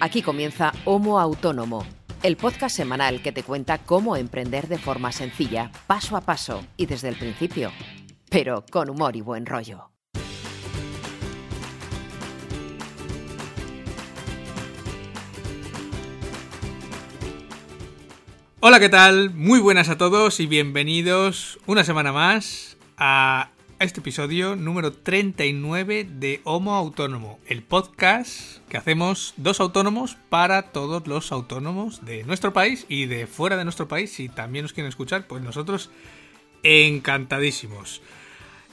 Aquí comienza Homo Autónomo, el podcast semanal que te cuenta cómo emprender de forma sencilla, paso a paso y desde el principio, pero con humor y buen rollo. Hola, ¿qué tal? Muy buenas a todos y bienvenidos una semana más a este episodio número 39 de Homo Autónomo, el podcast que hacemos dos autónomos para todos los autónomos de nuestro país y de fuera de nuestro país. Si también nos quieren escuchar, pues nosotros encantadísimos.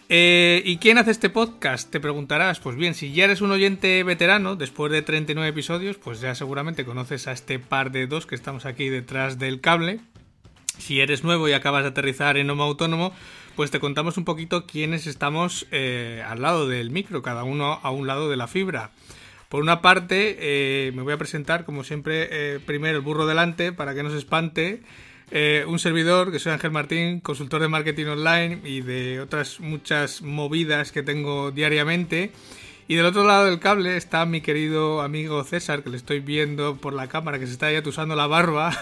Eh, ¿Y quién hace este podcast? Te preguntarás. Pues bien, si ya eres un oyente veterano, después de 39 episodios, pues ya seguramente conoces a este par de dos que estamos aquí detrás del cable. Si eres nuevo y acabas de aterrizar en Homo Autónomo, pues te contamos un poquito quiénes estamos eh, al lado del micro, cada uno a un lado de la fibra. Por una parte, eh, me voy a presentar, como siempre, primero el burro delante, para que no se espante. Eh, un servidor, que soy Ángel Martín, consultor de marketing online y de otras muchas movidas que tengo diariamente. Y del otro lado del cable está mi querido amigo César, que le estoy viendo por la cámara, que se está ya usando la barba.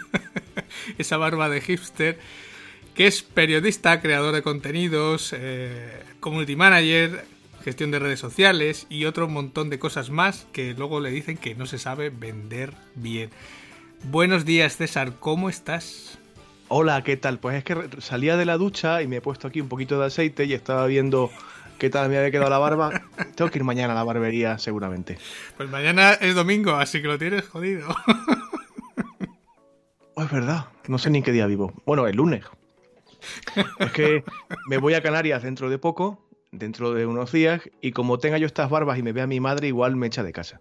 Esa barba de hipster. Que es periodista, creador de contenidos, eh, community manager, gestión de redes sociales y otro montón de cosas más que luego le dicen que no se sabe vender bien. Buenos días, César, ¿cómo estás? Hola, ¿qué tal? Pues es que salía de la ducha y me he puesto aquí un poquito de aceite y estaba viendo qué tal me había quedado la barba. Tengo que ir mañana a la barbería, seguramente. Pues mañana es domingo, así que lo tienes jodido. Oh, es verdad, no sé ni en qué día vivo. Bueno, el lunes. Es que me voy a Canarias dentro de poco, dentro de unos días, y como tenga yo estas barbas y me vea mi madre, igual me echa de casa.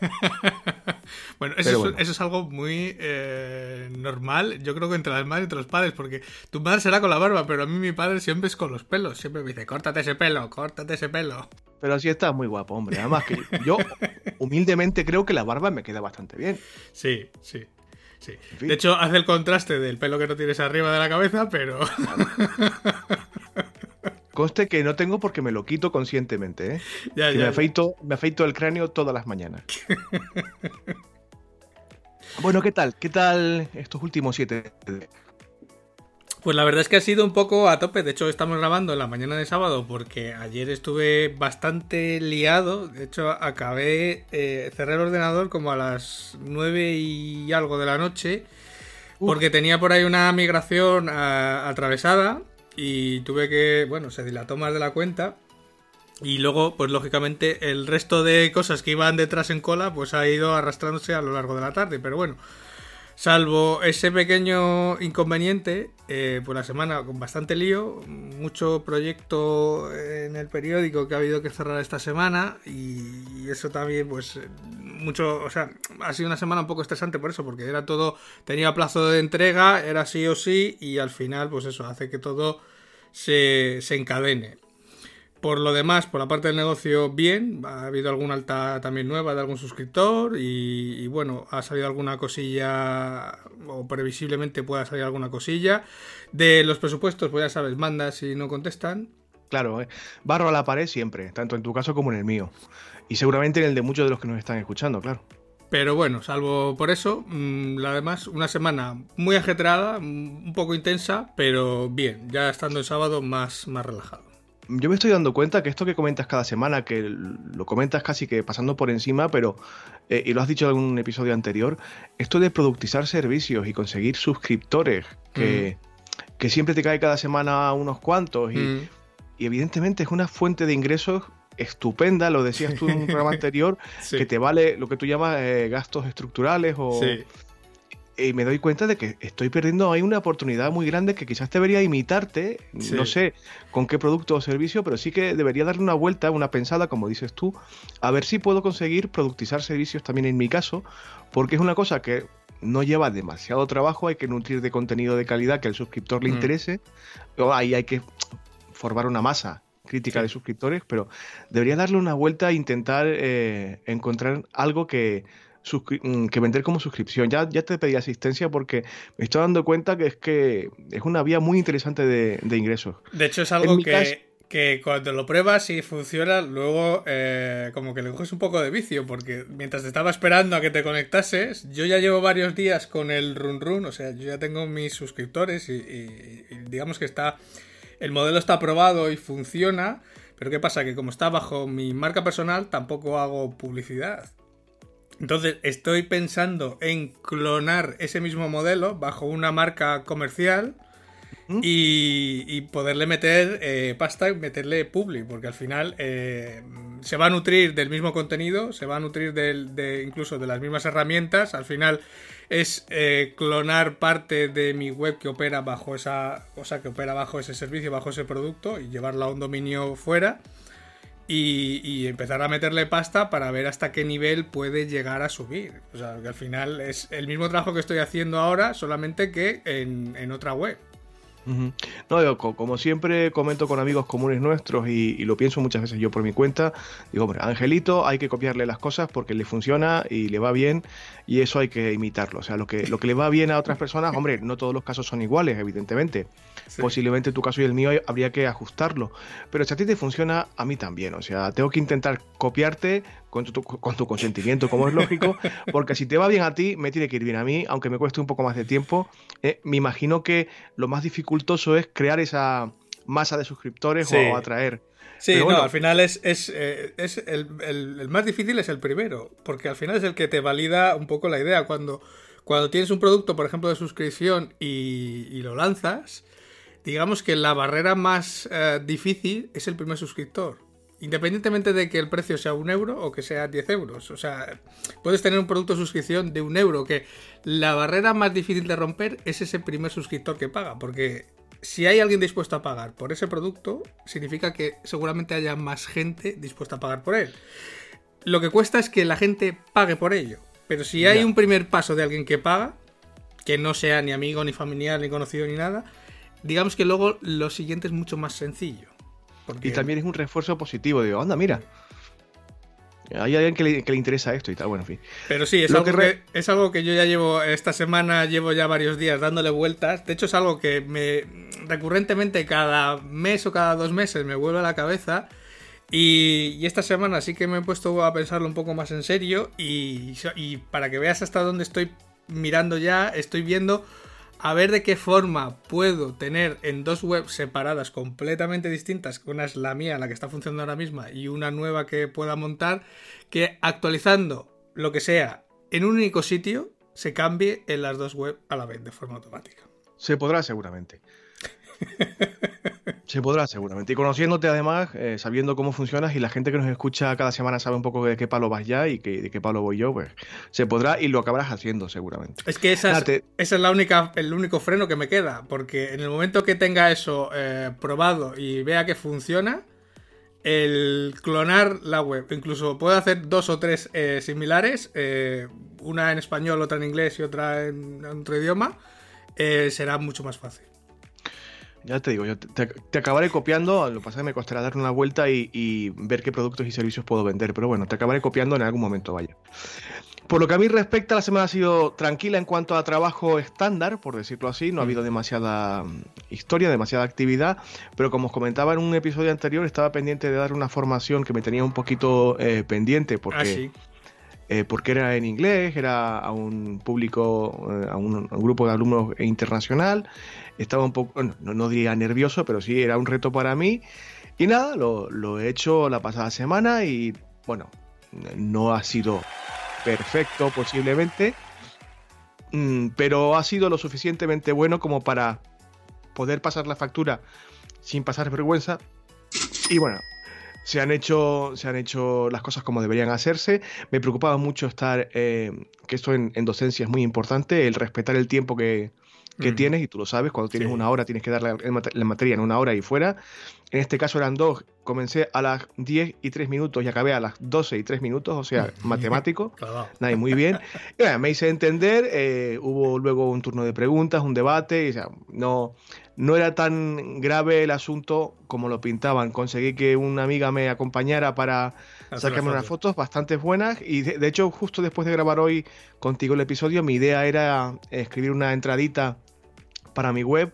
bueno, eso, Es, algo muy eh, normal, yo creo que entre las madres y entre los padres, porque tu madre será con la barba, pero a mí mi padre siempre es con los pelos, siempre me dice, córtate ese pelo, córtate ese pelo. Pero así está muy guapo, hombre. Además que yo humildemente creo que la barba me queda bastante bien. Sí, sí. Sí. De hecho, hace el contraste del pelo que no tienes arriba de la cabeza, pero... Conste que no tengo porque me lo quito conscientemente, ¿eh? me, afeito, me afeito el cráneo todas las mañanas. bueno, ¿qué tal? ¿Qué tal estos últimos siete? Pues la verdad es que ha sido un poco a tope. De hecho, estamos grabando en la mañana de sábado porque ayer estuve bastante liado. De hecho, acabé, eh, cerré el ordenador como a las nueve y algo de la noche. Porque tenía por ahí una migración atravesada y tuve que, bueno, se dilató más de la cuenta. Y luego, pues lógicamente, el resto de cosas que iban detrás en cola, pues ha ido arrastrándose a lo largo de la tarde. Pero bueno, salvo ese pequeño inconveniente, eh, pues la semana con bastante lío, mucho proyecto en el periódico que ha habido que cerrar esta semana. Y eso también, pues, mucho, o sea, ha sido una semana un poco estresante por eso, porque era todo, tenía plazo de entrega, era sí o sí, y al final, pues eso, hace que todo se, encadene. Por lo demás, por la parte del negocio, bien. Ha habido alguna alta también nueva de algún suscriptor y, bueno, ha salido alguna cosilla o previsiblemente pueda salir alguna cosilla. De los presupuestos, pues ya sabes, mandas y no contestan. Claro, eh. barro a la pared siempre, tanto en tu caso como en el mío. Y seguramente en el de muchos de los que nos están escuchando, claro. Pero bueno, salvo por eso, mm, la demás, una semana muy ajetreada, mm, un poco intensa, pero bien, ya estando el sábado más, más relajado. Yo me estoy dando cuenta que esto que comentas cada semana, que lo comentas casi que pasando por encima, pero, eh, y lo has dicho en algún episodio anterior, esto de productizar servicios y conseguir suscriptores, que, mm. que siempre te cae cada semana unos cuantos, y, y evidentemente es una fuente de ingresos estupenda, lo decías tú en un programa anterior, que te vale lo que tú llamas eh, gastos estructurales o... Y me doy cuenta de que estoy perdiendo ahí una oportunidad muy grande que quizás debería imitarte, no sé con qué producto o servicio, pero sí que debería darle una vuelta, una pensada, como dices tú, a ver si puedo conseguir productizar servicios también en mi caso, porque es una cosa que no lleva demasiado trabajo, hay que nutrir de contenido de calidad que al suscriptor le interese, ahí hay que formar una masa crítica de suscriptores, pero debería darle una vuelta e intentar eh, encontrar algo que, mm, que vender como suscripción. Ya, ya te pedí asistencia porque me estoy dando cuenta que es que es una vía muy interesante de, ingresos. De hecho, es algo que, que cuando lo pruebas y funciona, luego eh, como que le coges un poco de vicio, porque mientras te estaba esperando a que te conectases, yo ya llevo varios días con el run run, o sea, yo ya tengo mis suscriptores y, digamos que está, el modelo está aprobado y funciona, pero ¿qué pasa? Que como está bajo mi marca personal, tampoco hago publicidad. Entonces estoy pensando en clonar ese mismo modelo bajo una marca comercial y, poderle meter eh, pasta y meterle publi, porque al final eh, se va a nutrir del mismo contenido, se va a nutrir de, incluso de las mismas herramientas. Al final es eh, clonar parte de mi web que opera bajo esa, cosa que opera bajo ese servicio, bajo ese producto y llevarla a un dominio fuera. Y, empezar a meterle pasta para ver hasta qué nivel puede llegar a subir. O sea, que al final es el mismo trabajo que estoy haciendo ahora, solamente que en otra web. No, como siempre comento con amigos comunes nuestros y, lo pienso muchas veces yo por mi cuenta, digo, hombre, Angelito hay que copiarle las cosas porque le funciona y le va bien y eso hay que imitarlo. O sea, lo que, lo que le va bien a otras personas, hombre, no todos los casos son iguales, evidentemente. Posiblemente tu caso y el mío habría que ajustarlo. Pero si a ti te funciona, a mí también. O sea, tengo que intentar copiarte con tu, con tu consentimiento, como es lógico, porque si te va bien a ti, me tiene que ir bien a mí, aunque me cueste un poco más de tiempo. Eh, me imagino que lo más dificultoso es crear esa masa de suscriptores o atraer. Sí, no, al final es, es, eh, el, más difícil es el primero, porque al final es el que te valida un poco la idea. Cuando, cuando tienes un producto, por ejemplo, de suscripción y, lo lanzas, digamos que la barrera más eh, difícil es el primer suscriptor. Independientemente de que el precio sea un euro o que sea 10 euros. O sea, puedes tener un producto de suscripción de un euro, que la barrera más difícil de romper es ese primer suscriptor que paga. Porque si hay alguien dispuesto a pagar por ese producto, significa que seguramente haya más gente dispuesta a pagar por él. Lo que cuesta es que la gente pague por ello. Pero si hay un primer paso de alguien que paga, que no sea ni amigo, ni familiar, ni conocido, ni nada, digamos que luego lo siguiente es mucho más sencillo. Y también es un refuerzo positivo. Digo, anda, mira. Hay alguien que le, interesa esto y tal, bueno, en fin. Pero sí, es algo que, es algo que yo ya llevo, esta semana llevo ya varios días dándole vueltas. De hecho, es algo que me recurrentemente cada mes o cada dos meses me vuelve a la cabeza. Y, esta semana sí que me he puesto a pensarlo un poco más en serio. y para que veas hasta dónde estoy mirando ya, estoy viendo a ver de qué forma puedo tener en dos webs separadas completamente distintas, una es la mía, la que está funcionando ahora misma, y una nueva que pueda montar, que actualizando lo que sea en un único sitio, se cambie en las dos webs a la vez de forma automática. Se podrá seguramente. Se podrá seguramente. Y conociéndote además, eh, sabiendo cómo funcionas y la gente que nos escucha cada semana sabe un poco de qué palo vas ya y de qué palo voy yo, pues se podrá y lo acabarás haciendo seguramente. Es que esa es, la única, el único freno que me queda, porque en el momento que tenga eso eh, probado y vea que funciona, el clonar la web, incluso puedo hacer dos o tres eh, similares, una en español, otra en inglés y otra en otro idioma, será mucho más fácil. Ya te digo, yo te, acabaré copiando, lo que pasa es que me costará dar una vuelta y, ver qué productos y servicios puedo vender, pero bueno, te acabaré copiando en algún momento, vaya. Por lo que a mí respecta, la semana ha sido tranquila en cuanto a trabajo estándar, por decirlo así, no ha mm. habido demasiada mm, historia, demasiada actividad, pero como os comentaba en un episodio anterior, estaba pendiente de dar una formación que me tenía un poquito eh, pendiente, porque... Ah, eh, porque era en inglés, era a un público, eh, a, un, grupo de alumnos internacional, estaba un poco, no, diría nervioso, pero sí era un reto para mí. Y nada, lo, he hecho la pasada semana y bueno, no ha sido perfecto posiblemente, mm, pero ha sido lo suficientemente bueno como para poder pasar la factura sin pasar vergüenza. Y bueno, se han hecho, se han hecho las cosas como deberían hacerse. Me preocupaba mucho estar, eh, que esto en, docencia es muy importante, el respetar el tiempo que, que tienes, y tú lo sabes, cuando tienes una hora tienes que darle la materia en una hora y fuera. En este caso eran dos, comencé a las 10 y 3 minutos y acabé a las 12 y 3 minutos, o sea, matemático. Nadie, muy bien. me hice entender, eh, hubo luego un turno de preguntas, un debate, y, o sea, no, no era tan grave el asunto como lo pintaban. Conseguí que una amiga me acompañara para sacarme unas fotos bastante buenas y de, hecho justo después de grabar hoy contigo el episodio mi idea era escribir una entradita para mi web,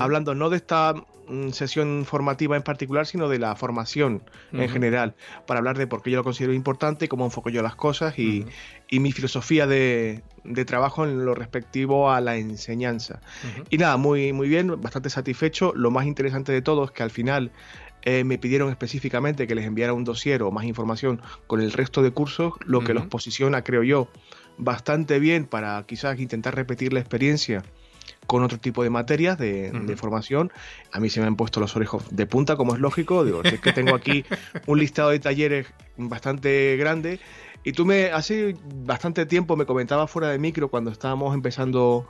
hablando no de esta mm, sesión formativa en particular, sino de la formación en general, para hablar de por qué yo lo considero importante, cómo enfoco yo las cosas y, mi filosofía de, trabajo en lo respectivo a la enseñanza. Y nada, muy, muy bien, bastante satisfecho. Lo más interesante de todo es que al final eh, me pidieron específicamente que les enviara un dossier o más información con el resto de cursos, lo que los posiciona, creo yo, bastante bien para quizás intentar repetir la experiencia con otro tipo de materias de, formación. A mí se me han puesto los orejos de punta, como es lógico. Digo, es que tengo aquí un listado de talleres bastante grande. Y tú me, hace bastante tiempo me comentabas fuera de micro cuando estábamos empezando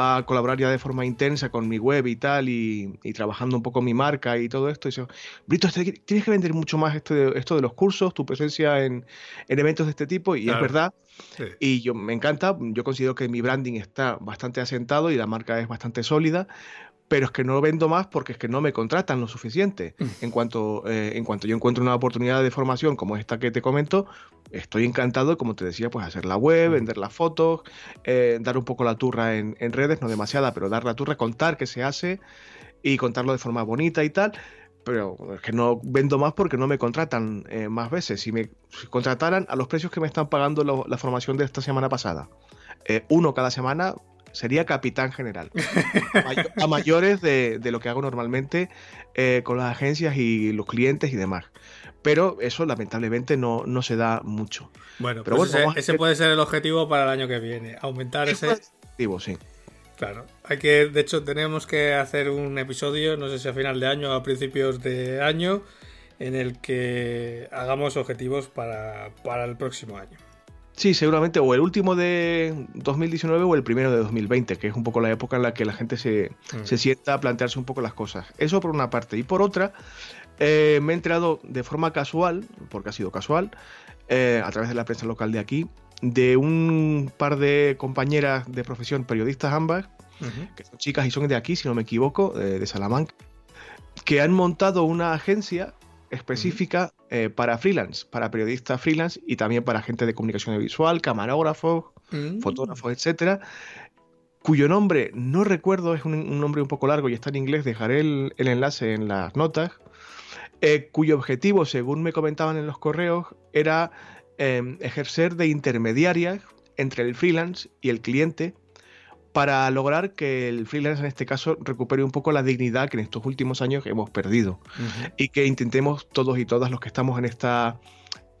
a colaborar ya de forma intensa con mi web y tal, y, trabajando un poco mi marca y todo esto. Y yo, Brito, este, tienes que vender mucho más esto de, esto de los cursos, tu presencia en, eventos de este tipo, y es verdad. Y yo me encanta, yo considero que mi branding está bastante asentado y la marca es bastante sólida, pero es que no vendo más porque es que no me contratan lo suficiente. Mm. En cuanto, eh, en cuanto yo encuentro una oportunidad de formación como esta que te comento, estoy encantado, como te decía, pues hacer la web, mm. vender las fotos, eh, dar un poco la turra en, redes, no demasiada, pero dar la turra, contar qué se hace y contarlo de forma bonita y tal. Pero es que no vendo más porque no me contratan eh, más veces. Si me contrataran a los precios que me están pagando la formación de esta semana pasada, uno cada semana, sería capitán general. A, mayores de, lo que hago normalmente eh, con las agencias y los clientes y demás. Pero eso lamentablemente no, no se da mucho. Bueno, pero pues ese, puede ser el objetivo para el año que viene. Aumentar ese. Objetivo, sí. Claro, hay que, de hecho, tenemos que hacer un episodio, no sé si a final de año o a principios de año, en el que hagamos objetivos para, para el próximo año. Sí, seguramente, o el último de 2019 o el primero de 2020, que es un poco la época en la que la gente se, mm. se sienta a plantearse un poco las cosas. Eso por una parte. Y por otra, eh, me he enterado de forma casual, porque ha sido casual, eh, a través de la prensa local de aquí, de un par de compañeras de profesión, periodistas ambas, que son chicas y son de aquí, si no me equivoco, de Salamanca, que han montado una agencia específica eh, para freelance, para periodistas freelance y también para gente de comunicación visual, camarógrafos, mm. fotógrafos, etcétera, cuyo nombre no recuerdo, es un, nombre un poco largo y está en inglés, dejaré el, enlace en las notas, eh, cuyo objetivo, según me comentaban en los correos, era em, ejercer de intermediaria entre el freelance y el cliente para lograr que el freelance en este caso recupere un poco la dignidad que en estos últimos años hemos perdido y que intentemos todos y todas los que estamos en esta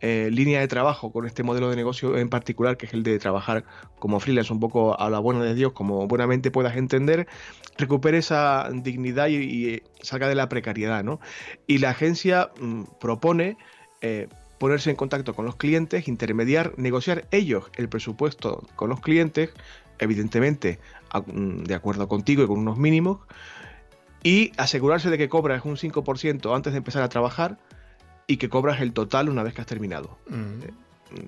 eh, línea de trabajo con este modelo de negocio en particular que es el de trabajar como freelance un poco a la buena de Dios como buenamente puedas entender recupere esa dignidad y, salga de la precariedad ¿no? y la agencia mm, propone eh, ponerse en contacto con los clientes, intermediar, negociar ellos el presupuesto con los clientes, evidentemente mm, de acuerdo contigo y con unos mínimos, y asegurarse de que cobras un 5% antes de empezar a trabajar y que cobras el total una vez que has terminado. Mm. Eh,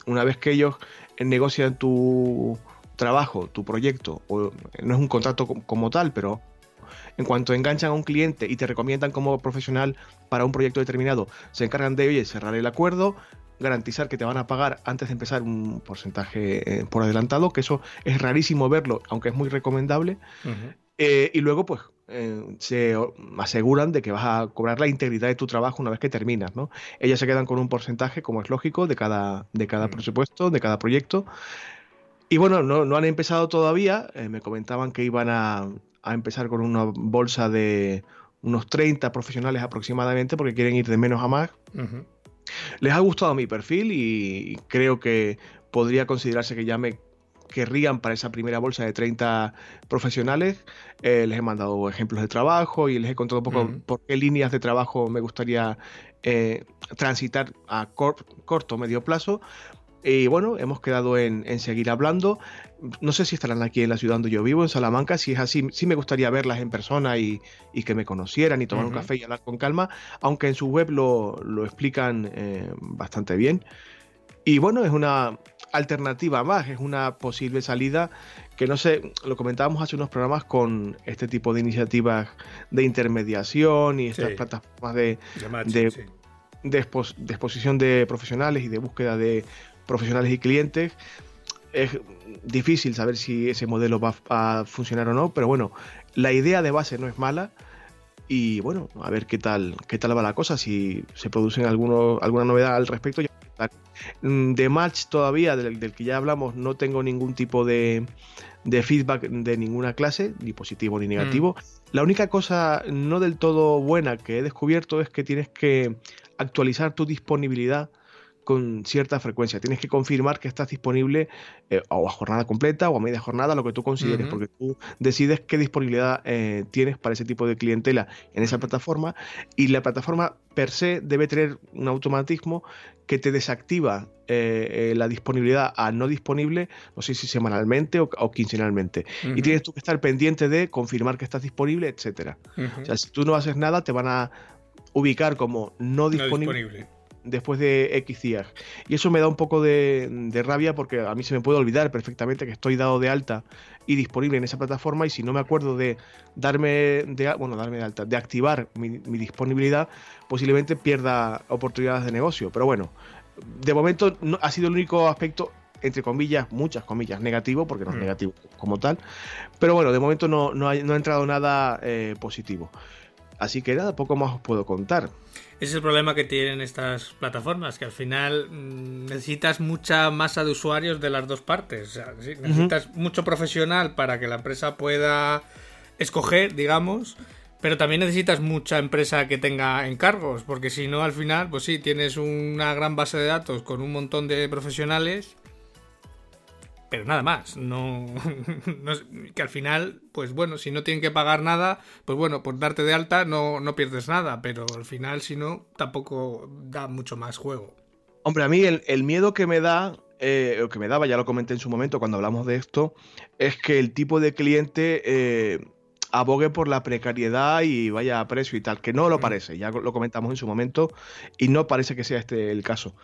una vez que ellos negocian tu trabajo, tu proyecto, o no es un contrato como tal, pero en cuanto enganchan a un cliente y te recomiendan como profesional para un proyecto determinado, se encargan de oye, cerrar el acuerdo, garantizar que te van a pagar antes de empezar un porcentaje eh, por adelantado, que eso es rarísimo verlo, aunque es muy recomendable. Eh, y luego, pues, eh, se aseguran de que vas a cobrar la integridad de tu trabajo una vez que terminas, ¿no? Ellas se quedan con un porcentaje, como es lógico, de cada, de cada presupuesto, de cada proyecto. Y bueno, no, no han empezado todavía. me comentaban que iban a, a empezar con una bolsa de unos 30 profesionales aproximadamente, porque quieren ir de menos a más. Les ha gustado mi perfil y creo que podría considerarse que ya me querrían para esa primera bolsa de 30 profesionales. Eh, les he mandado ejemplos de trabajo y les he contado un poco por qué líneas de trabajo me gustaría eh, transitar a corto o medio plazo. Y bueno, hemos quedado en, seguir hablando. No sé si estarán aquí en la ciudad donde yo vivo, en Salamanca. Si es así, sí me gustaría verlas en persona y, que me conocieran y tomar un café y hablar con calma, aunque en su web lo, explican eh, bastante bien. Y bueno, es una alternativa más, es una posible salida que no sé, lo comentábamos hace unos programas con este tipo de iniciativas de intermediación y estas plataformas de, de exposición de profesionales y de búsqueda de profesionales y clientes, es difícil saber si ese modelo va a funcionar o no, pero bueno, la idea de base no es mala. Y bueno, a ver qué tal, qué tal va la cosa, si se producen alguno, alguna novedad al respecto. Mm, de Match todavía, del, que ya hablamos, no tengo ningún tipo de, de feedback de ninguna clase, ni positivo ni negativo. Mm. La única cosa no del todo buena que he descubierto es que tienes que actualizar tu disponibilidad con cierta frecuencia. Tienes que confirmar que estás disponible eh, o a jornada completa o a media jornada, lo que tú consideres, porque tú decides qué disponibilidad eh, tienes para ese tipo de clientela en esa plataforma y la plataforma per se debe tener un automatismo que te desactiva eh, la disponibilidad a no disponible, no sé si semanalmente o, quincenalmente. Y tienes tú que estar pendiente de confirmar que estás disponible, etcétera. O sea, si tú no haces nada, te van a ubicar como no disponible después de X días. Y eso me da un poco de, rabia porque a mí se me puede olvidar perfectamente que estoy dado de alta y disponible en esa plataforma y si no me acuerdo de darme de, bueno, darme de alta, de activar mi, disponibilidad, posiblemente pierda oportunidades de negocio. Pero bueno, de momento no, ha sido el único aspecto entre comillas, muchas comillas, negativo, porque no es mm. negativo como tal. Pero bueno, de momento no, no, ha, entrado nada eh, positivo. Así que nada, poco más os puedo contar. Ese es el problema que tienen estas plataformas, que al final mm, necesitas mucha masa de usuarios de las dos partes. necesitas mucho profesional para que la empresa pueda escoger, digamos, pero también necesitas mucha empresa que tenga encargos, porque si no, al final, pues sí, tienes una gran base de datos con un montón de profesionales pero nada más. No, que al final, pues bueno, si no tienen que pagar nada, pues bueno, por darte de alta no, no pierdes nada, pero al final, si no, tampoco da mucho más juego. Hombre, a mí el, miedo que me da, eh, o que me daba, ya lo comenté en su momento cuando hablamos de esto, es que el tipo de cliente eh, abogue por la precariedad y vaya a precio y tal, que no lo parece, ya lo comentamos en su momento, y no parece que sea este el caso.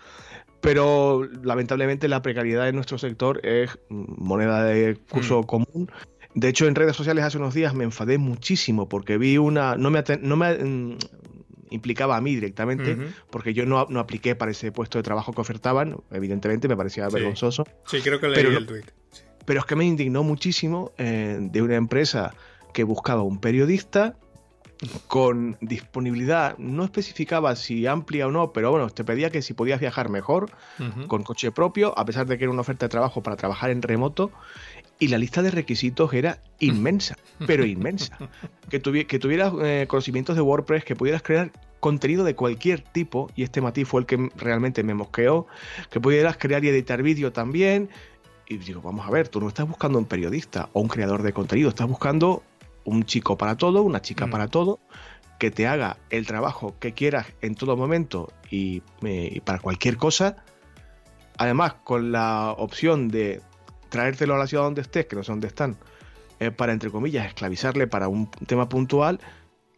Pero lamentablemente la precariedad en nuestro sector es moneda de curso mm. común. De hecho, en redes sociales hace unos días me enfadé muchísimo porque vi una. No me, no me mm, implicaba a mí directamente, porque yo no, no, apliqué para ese puesto de trabajo que ofertaban. Evidentemente me parecía vergonzoso. Sí, creo que leí pero, el tweet. Pero es que me indignó muchísimo eh, de una empresa que buscaba un periodista con disponibilidad, no especificaba si amplia o no, pero bueno, te pedía que si podías viajar mejor, con coche propio, a pesar de que era una oferta de trabajo para trabajar en remoto, y la lista de requisitos era inmensa, pero inmensa. Que, que tuvieras eh, conocimientos de WordPress, que pudieras crear contenido de cualquier tipo, y este matiz fue el que realmente me mosqueó, que pudieras crear y editar vídeo también. Y digo, vamos a ver, tú no estás buscando un periodista o un creador de contenido, estás buscando un chico para todo, una chica mm. para todo, que te haga el trabajo que quieras en todo momento y, para cualquier cosa. Además, con la opción de traértelo a la ciudad donde estés, que no sé dónde están, eh, para, entre comillas, esclavizarle para un tema puntual.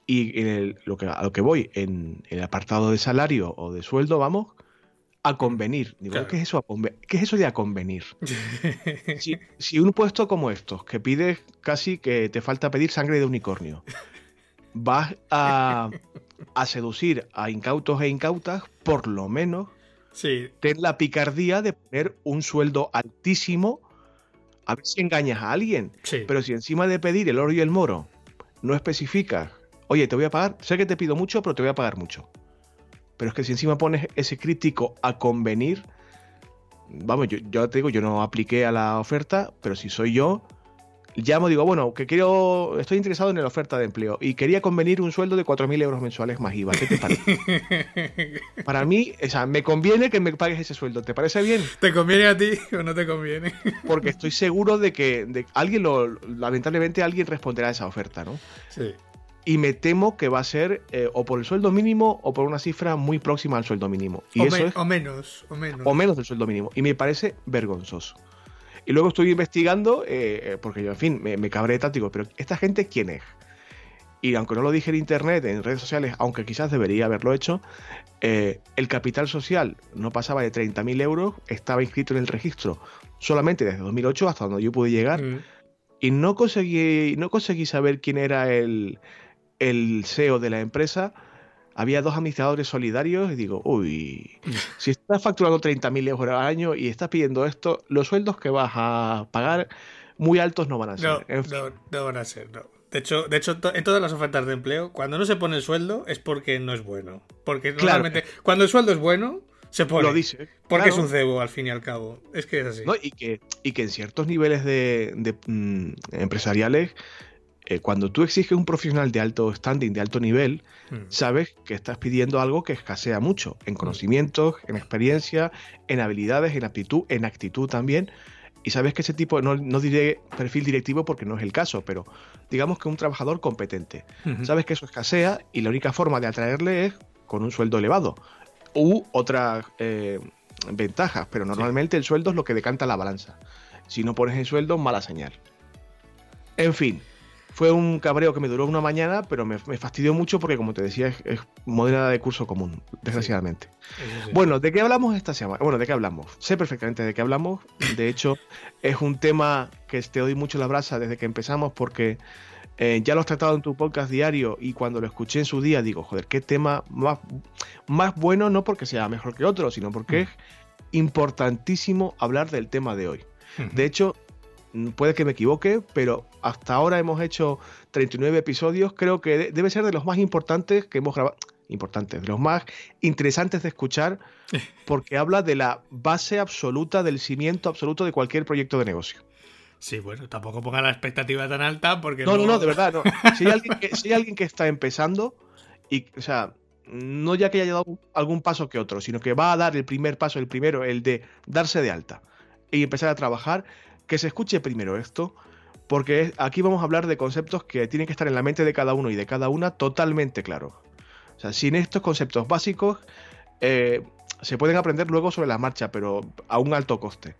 Y en lo que, a lo que voy, en el apartado de salario o de sueldo, vamos, a convenir. Digo, ¿qué, es eso ¿qué es eso de a convenir? si, un puesto como estos, que pides casi que te falta pedir sangre de unicornio, vas a, seducir a incautos e incautas, por lo menos ten la picardía de poner un sueldo altísimo a ver si engañas a alguien. Pero si encima de pedir el oro y el moro no especificas, oye, te voy a pagar, sé que te pido mucho, pero te voy a pagar mucho. Pero es que si encima pones ese crítico a convenir, vamos, yo, yo te digo, yo no apliqué a la oferta, pero si soy yo, llamo, digo, bueno, que quiero, estoy interesado en la oferta de empleo y quería convenir un sueldo de 4.000 euros mensuales más IVA. ¿Qué te parece? Para mí, o sea, me conviene que me pagues ese sueldo. ¿Te parece bien? ¿Te conviene a ti o no te conviene? Porque estoy seguro de que de, alguien lo, lamentablemente alguien responderá a esa oferta, ¿no? Sí y me temo que va a ser eh, o por el sueldo mínimo o por una cifra muy próxima al sueldo mínimo. Y o, eso o menos, o menos. O menos del sueldo mínimo. Y me parece vergonzoso. Y luego estoy investigando, eh, eh, porque yo, en fin, me, me cabré táctico, pero ¿esta gente quién es? Y aunque no lo dije en internet, en redes sociales, aunque quizás debería haberlo hecho, el capital social no pasaba de 30.000 euros, estaba inscrito en el registro solamente desde 2008 hasta donde yo pude llegar. Mm. Y no conseguí, no conseguí saber quién era el, el CEO de la empresa había dos administradores solidarios y digo, uy, si estás facturando 30.000 euros al año y estás pidiendo esto, los sueldos que vas a pagar muy altos no van a ser. No, no, van a ser, no. De hecho, de hecho, en todas las ofertas de empleo, cuando no se pone el sueldo es porque no es bueno. Porque normalmente, cuando el sueldo es bueno, se pone. Lo dice. Porque es un cebo, al fin y al cabo. Es que es así. y, que, y que en ciertos niveles de, mm, empresariales eh, cuando tú exiges un profesional de alto standing, de alto nivel, hmm. sabes que estás pidiendo algo que escasea mucho en hmm. conocimientos, en experiencia, en habilidades, en aptitud, en actitud también. Y sabes que ese tipo, no, no diré perfil directivo porque no es el caso, pero digamos que un trabajador competente. Hmm. Sabes que eso escasea y la única forma de atraerle es con un sueldo elevado u otras eh, ventajas, pero normalmente el sueldo es lo que decanta la balanza. Si no pones el sueldo, mala señal. En fin, fue un cabreo que me duró una mañana, pero me, fastidió mucho porque, como te decía, es, moneda de curso común, desgraciadamente. Bueno, ¿de qué hablamos esta semana? Bueno, ¿de qué hablamos? Sé perfectamente de qué hablamos. De hecho, es un tema que te doy mucho la brasa desde que empezamos porque eh, ya lo has tratado en tu podcast diario y cuando lo escuché en su día digo, joder, qué tema más, más bueno, no porque sea mejor que otro, sino porque mm. es importantísimo hablar del tema de hoy. De hecho, puede que me equivoque, pero hasta ahora hemos hecho 39 episodios. Creo que debe ser de los más importantes que hemos grabado. Importantes, de los más interesantes de escuchar, porque habla de la base absoluta, del cimiento absoluto de cualquier proyecto de negocio. Sí, bueno, tampoco ponga la expectativa tan alta porque... No, no, no, de verdad, no. Si hay alguien que, si hay alguien que está empezando y, o sea, no ya que haya dado algún paso que otro, sino que va a dar el primer paso, el primero, el de darse de alta y empezar a trabajar, que se escuche primero esto, porque aquí vamos a hablar de conceptos que tienen que estar en la mente de cada uno y de cada una totalmente claros. O sea, sin estos conceptos básicos eh, se pueden aprender luego sobre la marcha, pero a un alto coste.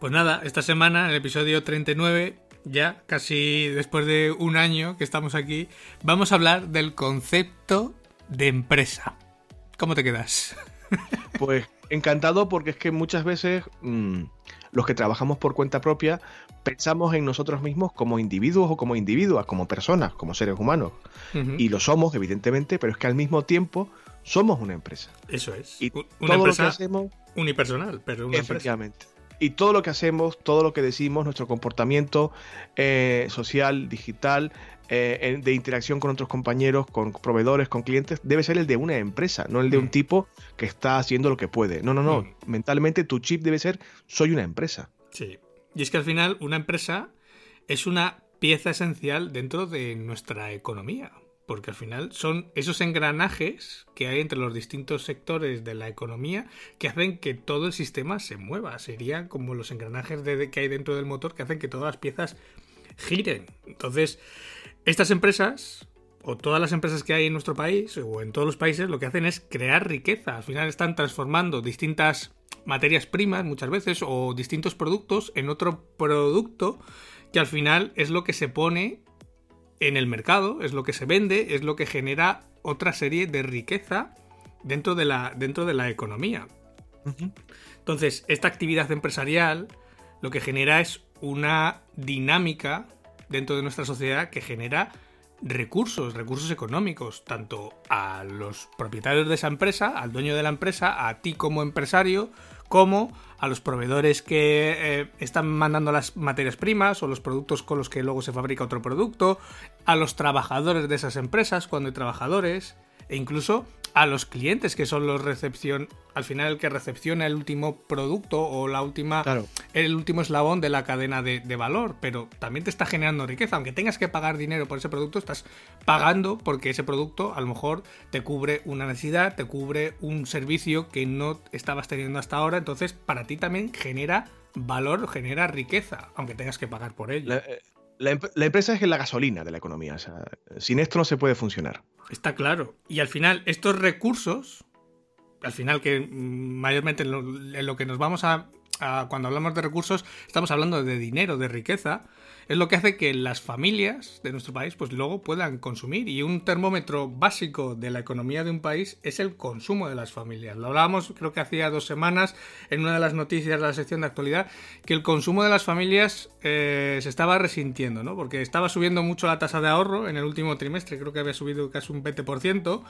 Pues nada, esta semana, en el episodio 39, ya casi después de un año que estamos aquí, vamos a hablar del concepto de empresa. ¿Cómo te quedas? Pues encantado porque es que muchas veces mm, los que trabajamos por cuenta propia pensamos en nosotros mismos como individuos o como individuas, como personas, como seres humanos. Y lo somos, evidentemente, pero es que al mismo tiempo somos una empresa. Eso es. Y una todo lo que hacemos. Unipersonal, pero una efectivamente. Y todo lo que hacemos, todo lo que decimos, nuestro comportamiento eh, social, digital, eh, de interacción con otros compañeros, con proveedores, con clientes, debe ser el de una empresa, no el de un mm. tipo que está haciendo lo que puede. No, no, no. Mm. Mentalmente tu chip debe ser soy una empresa. Sí. Y es que al final una empresa es una pieza esencial dentro de nuestra economía. Porque al final son esos engranajes que hay entre los distintos sectores de la economía que hacen que todo el sistema se mueva. Serían como los engranajes que hay dentro del motor que hacen que todas las piezas giren. Entonces, estas empresas, o todas las empresas que hay en nuestro país, o en todos los países, lo que hacen es crear riqueza. Al final están transformando distintas materias primas muchas veces, o distintos productos en otro producto que al final es lo que se pone en el mercado, es lo que se vende, es lo que genera otra serie de riqueza dentro de la, dentro de la economía. Entonces, esta actividad empresarial lo que genera es una dinámica dentro de nuestra sociedad que genera recursos, recursos económicos, tanto a los propietarios de esa empresa, al dueño de la empresa, a ti como empresario, como a los proveedores que eh, están mandando las materias primas o los productos con los que luego se fabrica otro producto, a los trabajadores de esas empresas cuando hay trabajadores, e incluso a los clientes que son los recepción al final el que recepciona el último producto o la última el último eslabón de la cadena de, valor. Pero también te está generando riqueza. Aunque tengas que pagar dinero por ese producto estás pagando porque ese producto a lo mejor te cubre una necesidad te cubre un servicio que no estabas teniendo hasta ahora. Entonces para ti también genera valor genera riqueza aunque tengas que pagar por ello. Eh, la, empresa es la gasolina de la economía. sin esto no se puede funcionar. Está claro. Y al final, estos recursos, al final que mm, mayormente en lo, que nos vamos a, cuando hablamos de recursos, estamos hablando de dinero, de riqueza, es lo que hace que las familias de nuestro país pues luego puedan consumir y un termómetro básico de la economía de un país es el consumo de las familias. Lo hablábamos creo que hacía dos semanas en una de las noticias de la sección de actualidad que el consumo de las familias eh, se estaba resintiendo, ¿no? Porque estaba subiendo mucho la tasa de ahorro en el último trimestre, creo que había subido casi un 20%.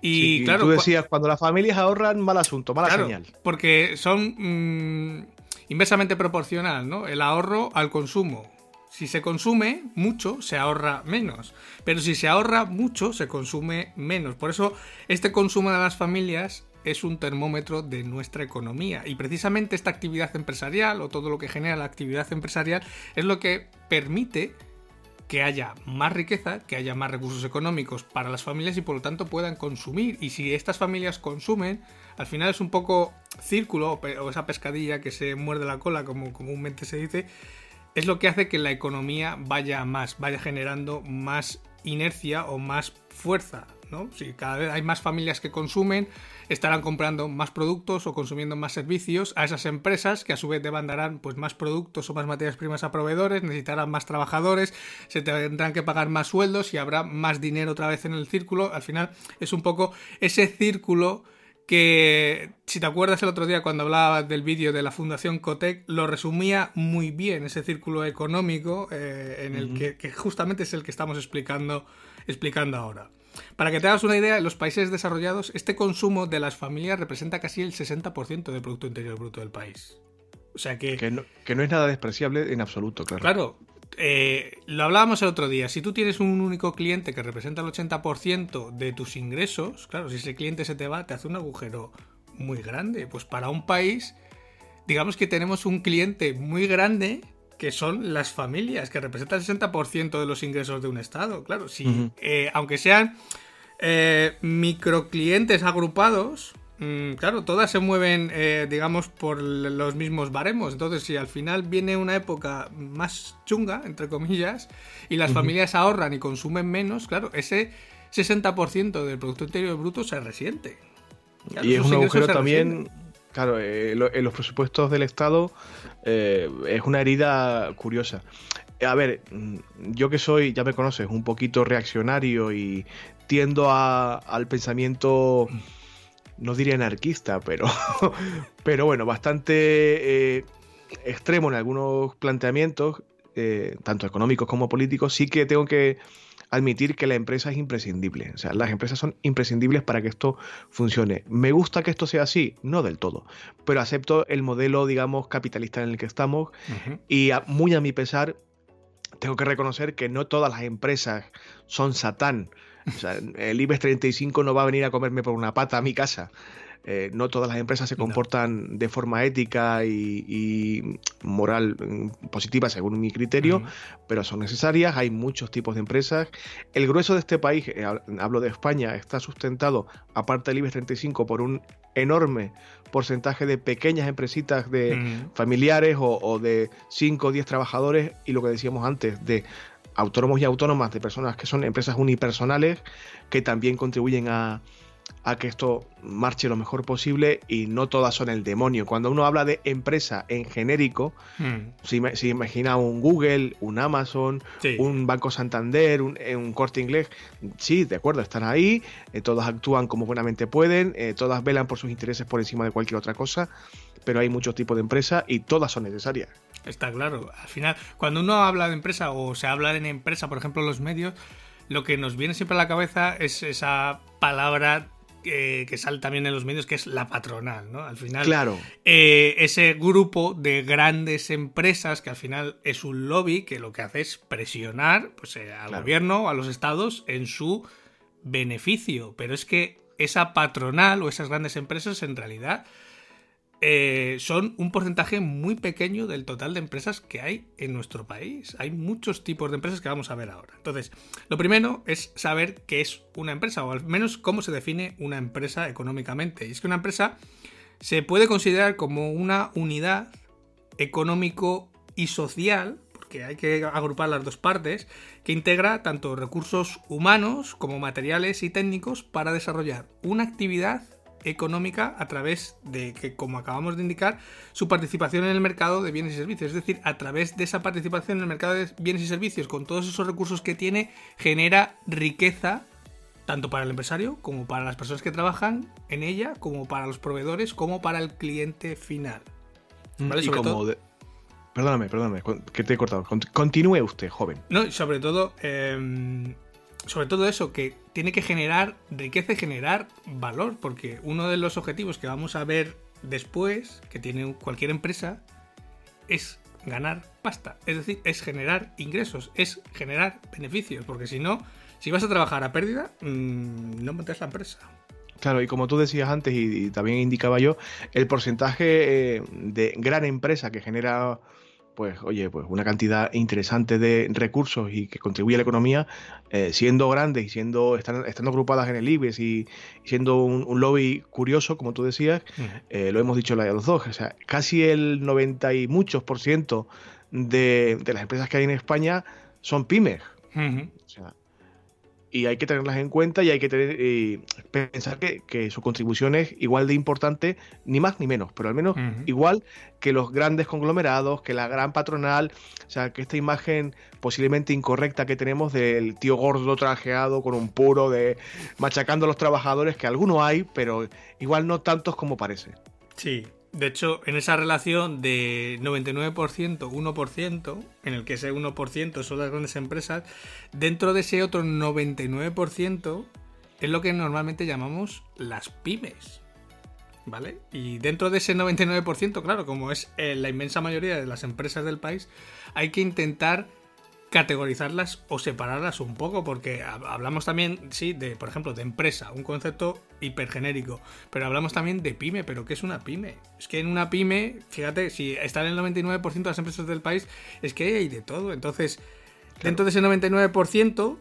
Y claro, tú decías, cuando las familias ahorran, mal asunto, mala señal. Porque son mm, inversamente proporcional, ¿no? El ahorro al consumo. Si se consume mucho, se ahorra menos. Pero si se ahorra mucho, se consume menos. Por eso, este consumo de las familias es un termómetro de nuestra economía. Y precisamente esta actividad empresarial, o todo lo que genera la actividad empresarial, es lo que permite que haya más riqueza, que haya más recursos económicos para las familias y por lo tanto puedan consumir. Y si estas familias consumen, al final es un poco círculo o esa pescadilla que se muerde la cola, como comúnmente se dice, es lo que hace que la economía vaya más, vaya generando más inercia o más fuerza. ¿No? Si cada vez hay más familias que consumen, estarán comprando más productos o consumiendo más servicios a esas empresas que a su vez demandarán pues, más productos o más materias primas a proveedores, necesitarán más trabajadores, se tendrán que pagar más sueldos y habrá más dinero otra vez en el círculo. Al final es un poco ese círculo que si te acuerdas el otro día cuando hablaba del vídeo de la Fundación Cotec, lo resumía muy bien ese círculo económico eh, en el que, justamente es el que estamos explicando, explicando ahora. Para que te hagas una idea, en los países desarrollados este consumo de las familias representa casi el 60% del Producto Interior Bruto del país. O sea que... Que no, que no es nada despreciable en absoluto, claro. Claro, eh, lo hablábamos el otro día, si tú tienes un único cliente que representa el 80% de tus ingresos, claro, si ese cliente se te va, te hace un agujero muy grande. Pues para un país, digamos que tenemos un cliente muy grande que son las familias, que representan el 60% de los ingresos de un Estado. Claro, si, eh, aunque sean eh, microclientes agrupados, Mm, claro, todas se mueven, eh, digamos, por los mismos baremos. Entonces, si al final viene una época más chunga, entre comillas, y las familias ahorran y consumen menos, claro, ese 60% del Producto Interior Bruto se resiente. y es un agujero también, claro, eh, en los presupuestos del Estado eh, es una herida curiosa. A ver, mm, yo que soy, ya me conoces, un poquito reaccionario y tiendo al pensamiento no diría anarquista, pero, pero bueno, bastante eh, extremo en algunos planteamientos, eh, tanto económicos como políticos, sí que tengo que admitir que la empresa es imprescindible. O sea, las empresas son imprescindibles para que esto funcione. ¿Me gusta que esto sea así? No del todo. Pero acepto el modelo, digamos, capitalista en el que estamos. Y muy a mi pesar, tengo que reconocer que no todas las empresas son satán. O sea, el IBEX 35 no va a venir a comerme por una pata a mi casa. Eh, no todas las empresas se comportan de forma ética y, moral mm, positiva según mi criterio, pero son necesarias. Hay muchos tipos de empresas. El grueso de este país, eh, hablo de España, está sustentado, aparte del IBEX 35, por un enorme porcentaje de pequeñas empresitas de familiares o, o de 5 o 10 trabajadores y lo que decíamos antes, de autónomos y autónomas, de personas que son empresas unipersonales, que también contribuyen a, que esto marche lo mejor posible y no todas son el demonio. Cuando uno habla de empresa en genérico, si, hmm. imagina un Google, un Amazon, un Banco Santander, un, eh, un, Corte Inglés, sí, de acuerdo, están ahí, eh, todas actúan como buenamente pueden, eh, todas velan por sus intereses por encima de cualquier otra cosa, pero hay muchos tipos de empresas y todas son necesarias. Está claro. Al final, cuando uno habla de empresa o se habla en empresa, por ejemplo, los medios, lo que nos viene siempre a la cabeza es esa palabra que, sale también en los medios, que es la patronal, ¿no? Al final, claro. Eh, ese grupo de grandes empresas que al final es un lobby que lo que hace es presionar pues, eh, al gobierno a los estados en su beneficio. Pero es que esa patronal o esas grandes empresas en realidad eh, son un porcentaje muy pequeño del total de empresas que hay en nuestro país. Hay muchos tipos de empresas que vamos a ver ahora. Entonces, lo primero es saber qué es una empresa, o al menos cómo se define una empresa económicamente. Y es que una empresa se puede considerar como una unidad económico y social, porque hay que agrupar las dos partes, que integra tanto recursos humanos como materiales y técnicos para desarrollar una actividad económica a través de que, como acabamos de indicar, su participación en el mercado de bienes y servicios. Es decir, a través de esa participación en el mercado de bienes y servicios, con todos esos recursos que tiene, genera riqueza tanto para el empresario como para las personas que trabajan en ella, como para los proveedores, como para el cliente final. ¿Vale? Y como Perdóname, perdóname, que te he cortado. Continúe usted, joven. No, sobre todo, em, sobre todo eso, que tiene que generar riqueza y generar valor, porque uno de los objetivos que vamos a ver después, que tiene cualquier empresa, es ganar pasta. Es decir, es generar ingresos, es generar beneficios, porque si no, si vas a trabajar a pérdida, mm, no montes la empresa. Claro, y como tú decías antes y, también indicaba yo, el porcentaje eh, de gran empresa que genera pues oye, pues una cantidad interesante de recursos y que contribuye a la economía, eh, siendo grandes y siendo estando, agrupadas en el IBEX y, siendo un, lobby curioso, como tú decías, eh, lo hemos dicho los dos, o sea, casi el 90 y muchos por ciento de, las empresas que hay en España son pymes. O sea, y hay que tenerlas en cuenta y hay que tener, pensar que, su contribución es igual de importante, ni más ni menos, pero al menos igual que los grandes conglomerados, que la gran patronal, o sea, que esta imagen posiblemente incorrecta que tenemos del tío gordo trajeado con un puro de machacando a los trabajadores, que alguno hay, pero igual no tantos como parece. Sí, de hecho, en esa relación de 99%, 1%, en el que ese 1% son las grandes empresas, dentro de ese otro 99% es lo que normalmente llamamos las pymes. ¿Vale? Y dentro de ese 99%, claro, como es eh, la inmensa mayoría de las empresas del país, hay que intentar categorizarlas o separarlas un poco, porque hablamos también, sí, de, por ejemplo, de empresa, un concepto hipergenérico, pero hablamos también de pyme, pero ¿qué es una pyme? Es que en una pyme, fíjate, si están en el 99% de las empresas del país, es que hay de todo. Entonces, dentro de ese 99%,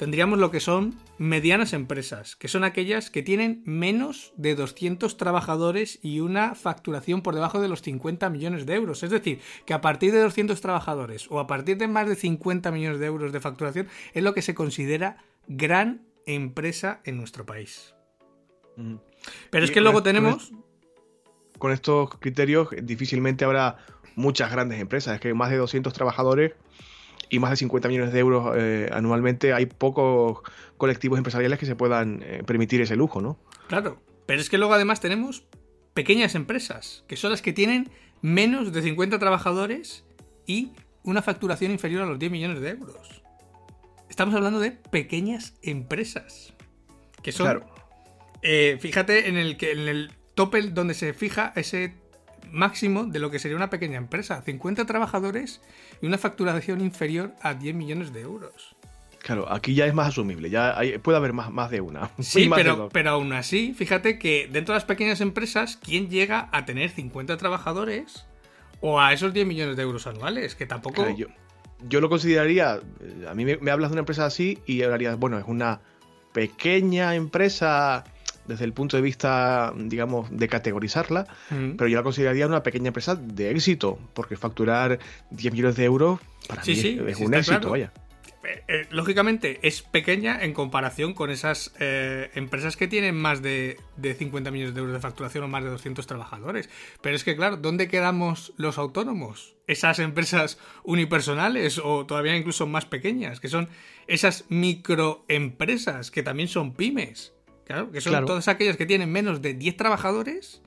tendríamos lo que son medianas empresas, que son aquellas que tienen menos de 200 trabajadores y una facturación por debajo de los 50 millones de euros. Es decir, que a partir de 200 trabajadores o a partir de más de 50 millones de euros de facturación es lo que se considera gran empresa en nuestro país. Pero es que luego tenemos... Con estos criterios difícilmente habrá muchas grandes empresas, es que más de 200 trabajadores y más de 50 millones de euros eh, anualmente, hay pocos colectivos empresariales que se puedan eh, permitir ese lujo, ¿no? Claro, pero es que luego además tenemos pequeñas empresas, que son las que tienen menos de 50 trabajadores y una facturación inferior a los 10 millones de euros. Estamos hablando de pequeñas empresas. Que son. Claro. Eh, fíjate en el que en el tope donde se fija ese máximo de lo que sería una pequeña empresa. 50 trabajadores y una facturación inferior a 10 millones de euros. Claro, aquí ya es más asumible, ya puede haber más, más de una. Sí, pero, pero aún así, fíjate que dentro de las pequeñas empresas, ¿quién llega a tener 50 trabajadores o a esos 10 millones de euros anuales? Que tampoco... yo, yo, lo consideraría, a mí me, me, hablas de una empresa así y hablarías, bueno, es una pequeña empresa desde el punto de vista, digamos, de categorizarla, pero yo la consideraría una pequeña empresa de éxito, porque facturar 10 millones de euros para mí es, un éxito, vaya. Eh, eh, lógicamente es pequeña en comparación con esas eh, empresas que tienen más de, de, 50 millones de euros de facturación o más de 200 trabajadores. Pero es que, claro, ¿dónde quedamos los autónomos? Esas empresas unipersonales o todavía incluso más pequeñas, que son esas microempresas que también son pymes. Claro, que son todas aquellas que tienen menos de 10 trabajadores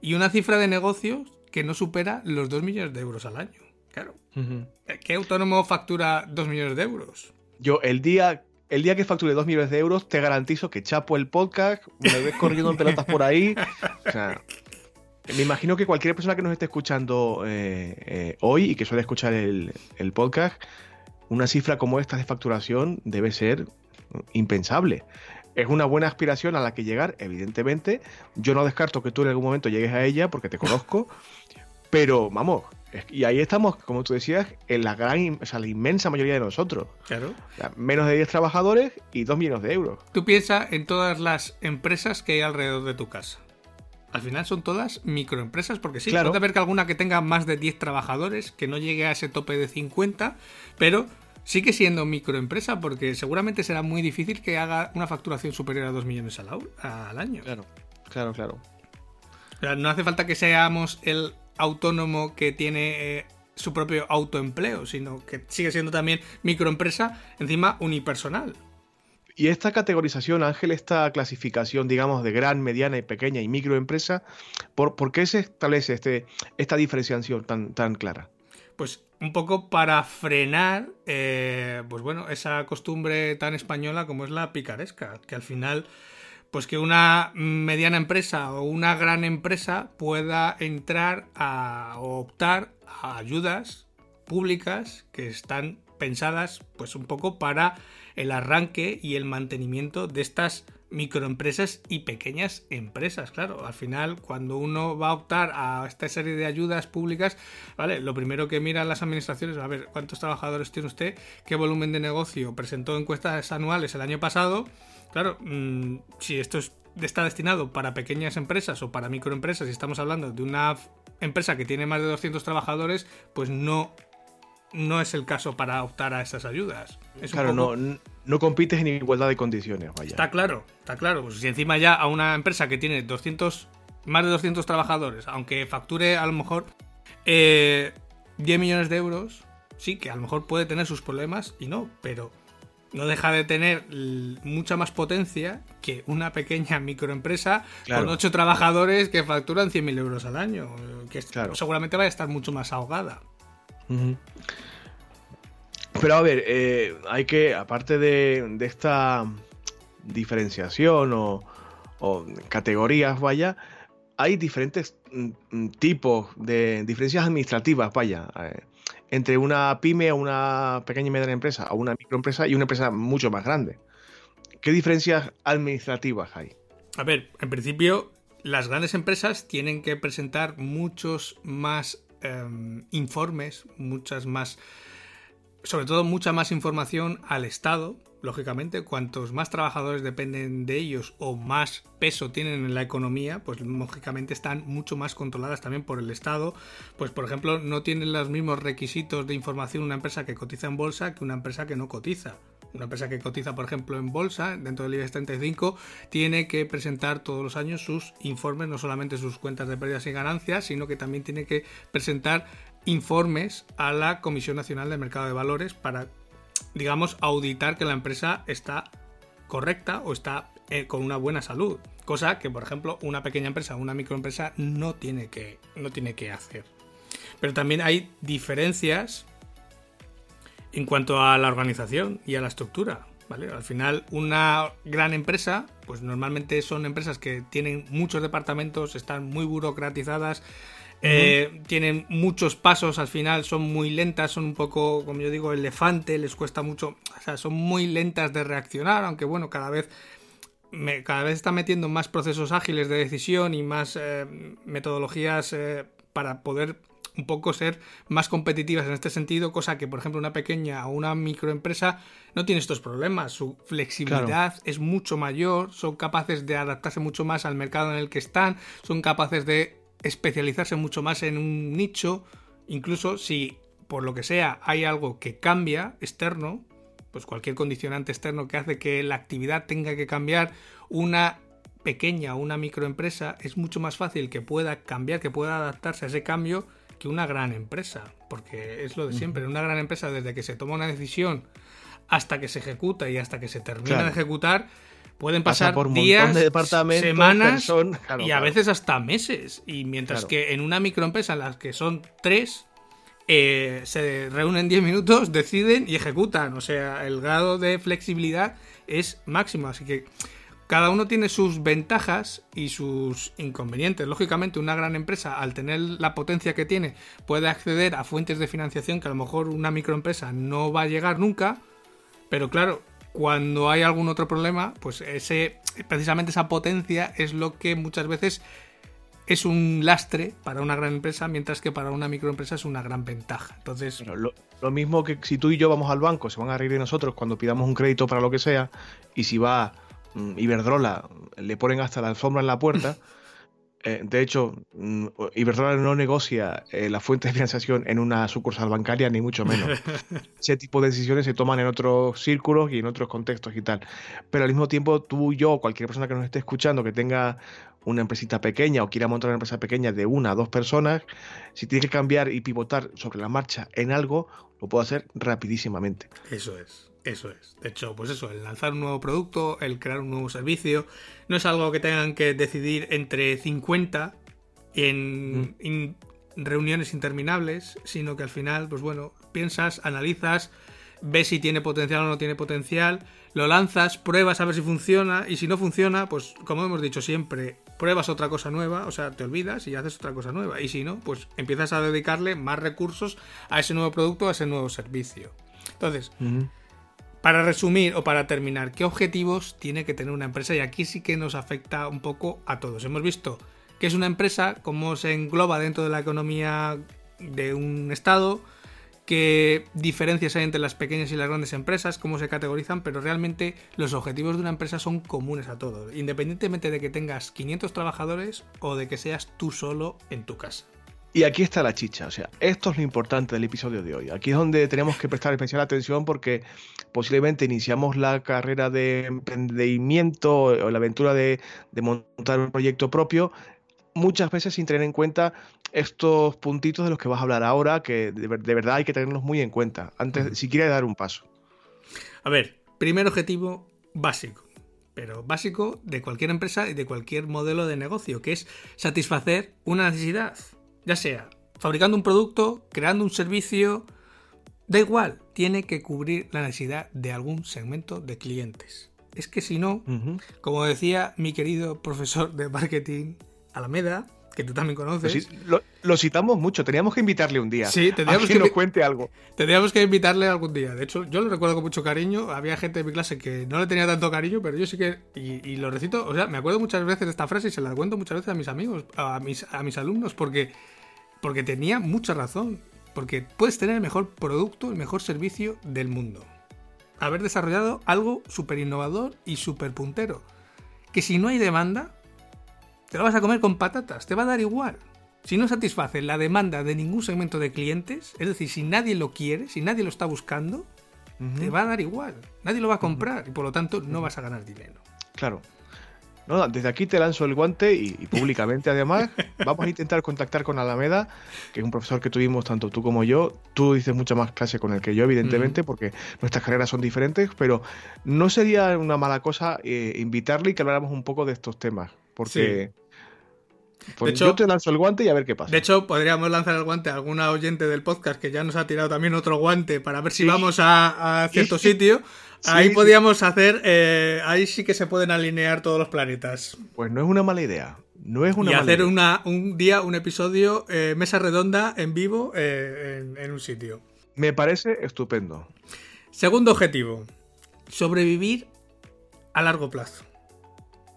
y una cifra de negocios que no supera los 2 millones de euros al año. Claro. ¿Qué autónomo factura 2 millones de euros? Yo, el día, el día que facture 2 millones de euros, te garantizo que chapo el podcast, me ves corriendo en pelotas por ahí. O sea, me imagino que cualquier persona que nos esté escuchando eh, eh, hoy y que suele escuchar el, el podcast, una cifra como esta de facturación debe ser impensable es una buena aspiración a la que llegar, evidentemente. Yo no descarto que tú en algún momento llegues a ella porque te conozco, pero vamos, y ahí estamos, como tú decías, en la gran, o sea, la inmensa mayoría de nosotros. Claro. menos de 10 trabajadores y 2 millones de euros. Tú piensas en todas las empresas que hay alrededor de tu casa. Al final son todas microempresas, porque sí, puede haber que alguna que tenga más de 10 trabajadores, que no llegue a ese tope de 50, pero sigue siendo microempresa porque seguramente será muy difícil que haga una facturación superior a 2 millones al, al año. Claro. Claro, claro. no hace falta que seamos el autónomo que tiene eh, su propio autoempleo, sino que sigue siendo también microempresa, encima unipersonal. Y esta categorización, Ángel, esta clasificación, digamos, de gran, mediana y pequeña y microempresa, ¿por, ¿por qué se establece este, esta diferenciación tan, tan clara? Pues un poco para frenar, eh, pues bueno, esa costumbre tan española como es la picaresca, que al final, pues que una mediana empresa o una gran empresa pueda entrar a o optar a ayudas públicas que están pensadas, pues un poco para el arranque y el mantenimiento de estas microempresas y pequeñas empresas. Claro, al final, cuando uno va a optar a esta serie de ayudas públicas, ¿vale? Lo primero que miran las administraciones, a ver, ¿cuántos trabajadores tiene usted? ¿Qué volumen de negocio? Presentó encuestas anuales el año pasado. Claro, mm, si esto está destinado para pequeñas empresas o para microempresas y estamos hablando de una empresa que tiene más de 200 trabajadores, pues no no es el caso para optar a esas ayudas. claro, no, no compites en igualdad de condiciones, vaya. Está claro, está claro. Pues si encima ya a una empresa que tiene 200, más de 200 trabajadores, aunque facture a lo mejor 10 eh, millones de euros, sí, que a lo mejor puede tener sus problemas y no, pero no deja de tener mucha más potencia que una pequeña microempresa con 8 trabajadores que facturan 100.000 euros al año, que seguramente va a estar mucho más ahogada. Pero a ver, eh, hay que, aparte de, esta diferenciación o, categorías, vaya, hay diferentes mm, mm, tipos de diferencias administrativas, vaya, eh, entre una pyme o una pequeña y mediana empresa, o una microempresa y una empresa mucho más grande. ¿Qué diferencias administrativas hay? A ver, en principio, las grandes empresas tienen que presentar muchos más Em, informes, muchas más, sobre todo mucha más información al Estado, lógicamente, cuantos más trabajadores dependen de ellos o más peso tienen en la economía, pues lógicamente están mucho más controladas también por el Estado. Pues por ejemplo, no tienen los mismos requisitos de información una empresa que cotiza en bolsa que una empresa que no cotiza una empresa que cotiza, por ejemplo, en bolsa, dentro del IBEX 35, tiene que presentar todos los años sus informes, no solamente sus cuentas de pérdidas y ganancias, sino que también tiene que presentar informes a la Comisión Nacional de Mercado de Valores para, digamos, auditar que la empresa está correcta o está eh, con una buena salud. Cosa que, por ejemplo, una pequeña empresa una microempresa no tiene que, no tiene que hacer. Pero también hay diferencias en cuanto a la organización y a la estructura. Al final, una gran empresa, pues normalmente son empresas que tienen muchos departamentos, están muy burocratizadas, eh, tienen muchos pasos, al final son muy lentas, son un poco, como yo digo, elefante, les cuesta mucho, o sea, son muy lentas de reaccionar, aunque bueno, cada vez cada vez está metiendo más procesos ágiles de decisión y más eh, metodologías eh, para poder un poco ser más competitivas en este sentido, cosa que, por ejemplo, una pequeña o una microempresa no tiene estos problemas. Su flexibilidad es mucho mayor, son capaces de adaptarse mucho más al mercado en el que están, son capaces de especializarse mucho más en un nicho, incluso si por lo que sea hay algo que cambia externo, pues cualquier condicionante externo que hace que la actividad tenga que cambiar, una pequeña o una microempresa es mucho más fácil que pueda cambiar, que pueda adaptarse a ese cambio que una gran empresa, porque es lo de siempre, una gran empresa desde que se toma una decisión hasta que se ejecuta y hasta que se termina de ejecutar, pueden pasar por días, semanas y a veces hasta meses. Y mientras que en una microempresa en las que son tres, eh, se reúnen 10 minutos, deciden y ejecutan. O sea, el grado de flexibilidad es máximo. Así que cada uno tiene sus ventajas y sus inconvenientes. Lógicamente, una gran empresa, al tener la potencia que tiene, puede acceder a fuentes de financiación que a lo mejor una microempresa no va a llegar nunca. Pero claro, cuando hay algún otro problema, pues ese, precisamente esa potencia es lo que muchas veces es un lastre para una gran empresa, mientras que para una microempresa es una gran ventaja. Entonces, lo, lo, mismo que si tú y yo vamos al banco, se van a reír de nosotros cuando pidamos un crédito para lo que sea, y si va Mm, Iberdrola le ponen hasta la alfombra en la puerta, Eh, de hecho, mm, Iberdrola no negocia eh, la fuente de financiación en una sucursal bancaria, ni mucho menos. Ese tipo de decisiones se toman en otros círculos y en otros contextos y tal. Pero al mismo tiempo, tú, yo, cualquier persona que nos esté escuchando que tenga una empresita pequeña o quiera montar una empresa pequeña de una a dos personas, si tiene que cambiar y pivotar sobre la marcha en algo, lo puede hacer rapidísimamente. Eso es. Eso es. De hecho, pues eso, el lanzar un nuevo producto, el crear un nuevo servicio, no es algo que tengan que decidir entre 50 en, en reuniones interminables, sino que al final, pues bueno, piensas, analizas, ves si tiene potencial o no tiene potencial, lo lanzas, pruebas a ver si funciona y si no funciona, pues como hemos dicho siempre, pruebas otra cosa nueva, o sea, te olvidas y haces otra cosa nueva. Y si no, pues empiezas a dedicarle más recursos a ese nuevo producto, a ese nuevo servicio. Entonces, para resumir o para terminar, ¿qué objetivos tiene que tener una empresa? Y aquí sí que nos afecta un poco a todos. Hemos visto que es una empresa, cómo se engloba dentro de la economía de un estado, qué diferencias hay entre las pequeñas y las grandes empresas, cómo se categorizan, pero realmente los objetivos de una empresa son comunes a todos, independientemente de que tengas 500 trabajadores o de que seas tú solo en tu casa. Y aquí está la chicha, o sea, esto es lo importante del episodio de hoy. Aquí es donde tenemos que prestar especial atención porque posiblemente iniciamos la carrera de emprendimiento o la aventura de, montar un proyecto propio, muchas veces sin tener en cuenta estos puntitos de los que vas a hablar ahora, que de, verdad hay que tenerlos muy en cuenta, antes, si quieres dar un paso. A ver, primer objetivo básico pero básico de cualquier empresa y de cualquier modelo de negocio, que es satisfacer una necesidad ya sea fabricando un producto, creando un servicio, da igual, tiene que cubrir la necesidad de algún segmento de clientes. Es que si no, como decía mi querido profesor de marketing Alameda, que tú también conoces. Lo, citamos mucho, teníamos que invitarle un día. Sí, tendríamos que, nos cuente algo. Tendríamos que invitarle algún día. De hecho, yo lo recuerdo con mucho cariño. Había gente de mi clase que no le tenía tanto cariño, pero yo sí que. Y, lo recito, o sea, me acuerdo muchas veces de esta frase y se la cuento muchas veces a mis amigos, a mis, a mis alumnos, porque porque tenía mucha razón. Porque puedes tener el mejor producto, el mejor servicio del mundo. Haber desarrollado algo súper innovador y súper puntero. Que si no hay demanda, te lo vas a comer con patatas, te va a dar igual. Si no satisface la demanda de ningún segmento de clientes, es decir, si nadie lo quiere, si nadie lo está buscando, te va a dar igual. Nadie lo va a comprar y por lo tanto no vas a ganar dinero. Claro. No, desde aquí te lanzo el guante y, públicamente además vamos a intentar contactar con Alameda, que es un profesor que tuvimos tanto tú como yo. Tú dices mucha más clase con el que yo, evidentemente, porque nuestras carreras son diferentes, pero no sería una mala cosa eh, invitarle y que habláramos un poco de estos temas, porque... Pues yo te lanzo el guante y a ver qué pasa. De hecho, podríamos lanzar el guante a alguna oyente del podcast que ya nos ha tirado también otro guante para ver si vamos a, cierto sitio. Ahí podríamos hacer, eh, ahí sí que se pueden alinear todos los planetas. Pues no es una mala idea. No es una y hacer Una, un día, un episodio, eh, mesa redonda en vivo eh, en, un sitio. Me parece estupendo. Segundo objetivo, sobrevivir a largo plazo.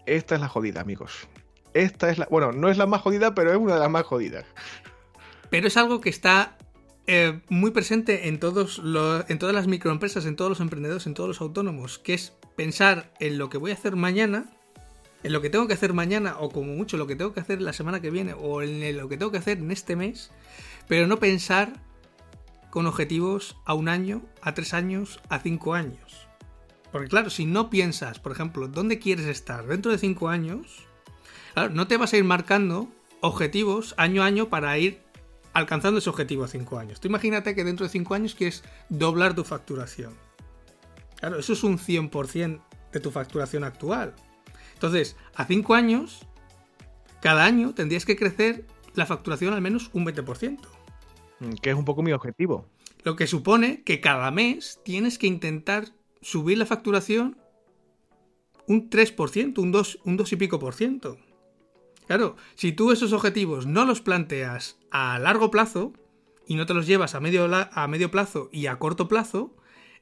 Esta es la jodida, amigos. Esta es la. Bueno, no es la más jodida, pero es una de las más jodidas. Pero es algo que está eh, muy presente en, todos en todas las microempresas, en todos los emprendedores, en todos los autónomos, que es pensar en lo que voy a hacer mañana, en lo que tengo que hacer mañana, o como mucho lo que tengo que hacer la semana que viene, o en lo que tengo que hacer en este mes, pero no pensar con objetivos a un año, a tres años, a cinco años. Porque claro, si no piensas, por ejemplo, dónde quieres estar dentro de cinco años, claro, no te vas a ir marcando objetivos año a año para ir alcanzando ese objetivo a 5 años. Tú imagínate que dentro de 5 años quieres doblar tu facturación. Claro, eso es un 100% de tu facturación actual. Entonces, a 5 años, cada año tendrías que crecer la facturación al menos un 20%. Mm, que es un poco mi objetivo. Lo que supone que cada mes tienes que intentar subir la facturación un 3%, un 2, un 2 y pico por ciento. Claro, si tú esos objetivos no los planteas a largo plazo y no te los llevas a medio, a medio plazo y a corto plazo,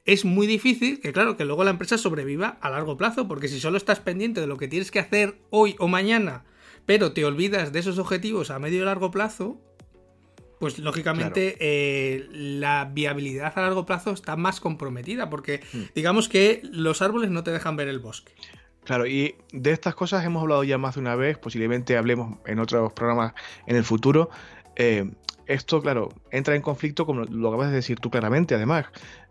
es muy difícil que, claro, que luego la empresa sobreviva a largo plazo, porque si solo estás pendiente de lo que tienes que hacer hoy o mañana, pero te olvidas de esos objetivos a medio y largo plazo, pues lógicamente eh, la viabilidad a largo plazo está más comprometida, porque mm. digamos que los árboles no te dejan ver el bosque. Claro, y de estas cosas hemos hablado ya más de una vez, posiblemente hablemos en otros programas en el futuro. Eh, esto, claro, entra en conflicto, como lo acabas de decir tú claramente, además.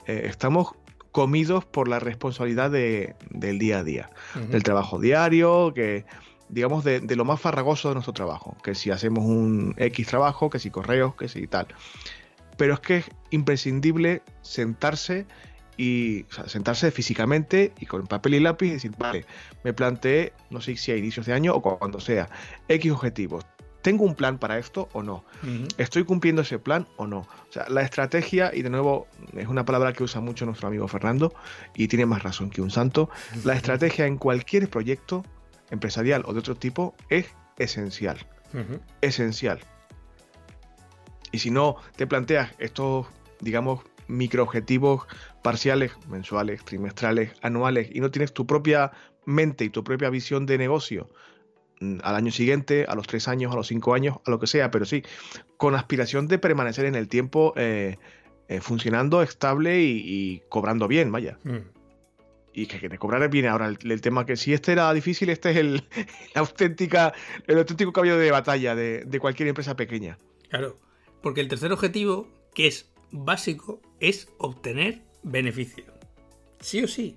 Eh, estamos comidos por la responsabilidad del día a día, del trabajo diario, que digamos de, lo más farragoso de nuestro trabajo, que si hacemos un X trabajo, que si correos, que si tal. Pero es que es imprescindible sentarse y sentarse físicamente y con papel y lápiz y decir, vale, me planteé, no sé si a inicios de año o cuando sea, X objetivos. ¿Tengo un plan para esto o no? ¿Estoy cumpliendo ese plan o no? O sea, la estrategia, y de nuevo, es una palabra que usa mucho nuestro amigo Fernando, y tiene más razón que un santo, la estrategia en cualquier proyecto empresarial o de otro tipo es esencial. Esencial. Y si no te planteas estos, digamos, microobjetivos parciales, mensuales, trimestrales, anuales, y no tienes tu propia mente y tu propia visión de negocio mm, al año siguiente, a los tres años, a los cinco años, a lo que sea, pero sí, con aspiración de permanecer en el tiempo eh, eh, funcionando estable y, cobrando bien, vaya. Mm. Y que, te cobrara bien ahora el, tema que si este era difícil, este es el, auténtica, el auténtico caballo de batalla de, de cualquier empresa pequeña. Claro, porque el tercer objetivo, que es básico es obtener beneficio. Sí o sí.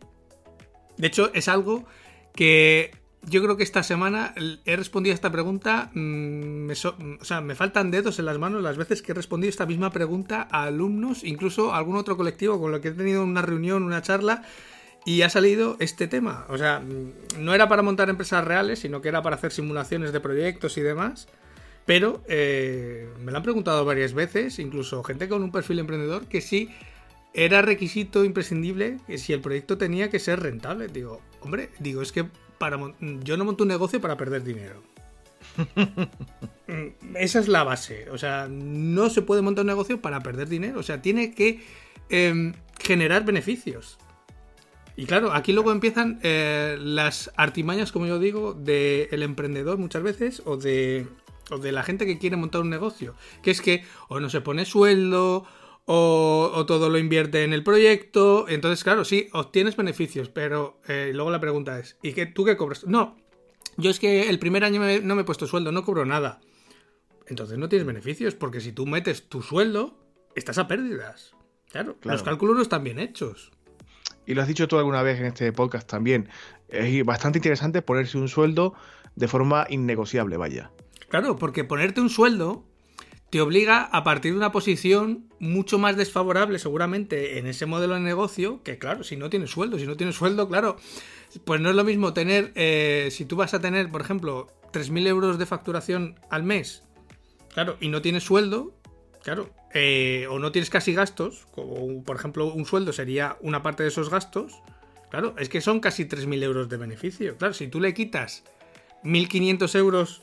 De hecho, es algo que yo creo que esta semana he respondido a esta pregunta. Mm, me o sea, me faltan dedos en las manos las veces que he respondido esta misma pregunta a alumnos, incluso a algún otro colectivo con lo que he tenido una reunión, una charla. Y ha salido este tema. O sea, mm, no era para montar empresas reales, sino que era para hacer simulaciones de proyectos y demás. Pero eh, me lo han preguntado varias veces, incluso gente con un perfil emprendedor, que sí era requisito imprescindible que si el proyecto tenía que ser rentable. Digo, hombre, digo, es que para yo no monto un negocio para perder dinero. Mm, esa es la base. O sea, no se puede montar un negocio para perder dinero. O sea, tiene que em, generar beneficios. Y claro, aquí luego empiezan eh, las artimañas, como yo digo, del emprendedor muchas veces o de o de la gente que quiere montar un negocio, que es que o no se pone sueldo, o, todo lo invierte en el proyecto, entonces claro, sí, obtienes beneficios, pero eh, luego la pregunta es, ¿y qué, tú qué cobras? No, yo es que el primer año no me he puesto sueldo, no cobro nada. Entonces no tienes beneficios, porque si tú metes tu sueldo, estás a pérdidas. Claro, claro, los cálculos no están bien hechos. Y lo has dicho tú alguna vez en este podcast también. Es bastante interesante ponerse un sueldo de forma innegociable, vaya. Claro, porque ponerte un sueldo te obliga a partir de una posición mucho más desfavorable seguramente en ese modelo de negocio, que claro, si no tienes sueldo, si no tienes sueldo, claro, pues no es lo mismo tener, eh, si tú vas a tener, por ejemplo, 3.000 euros de facturación al mes, claro, y no tienes sueldo, claro, eh, o no tienes casi gastos, como por ejemplo un sueldo sería una parte de esos gastos, claro, es que son casi 3.000 euros de beneficio, claro, si tú le quitas 1.500 euros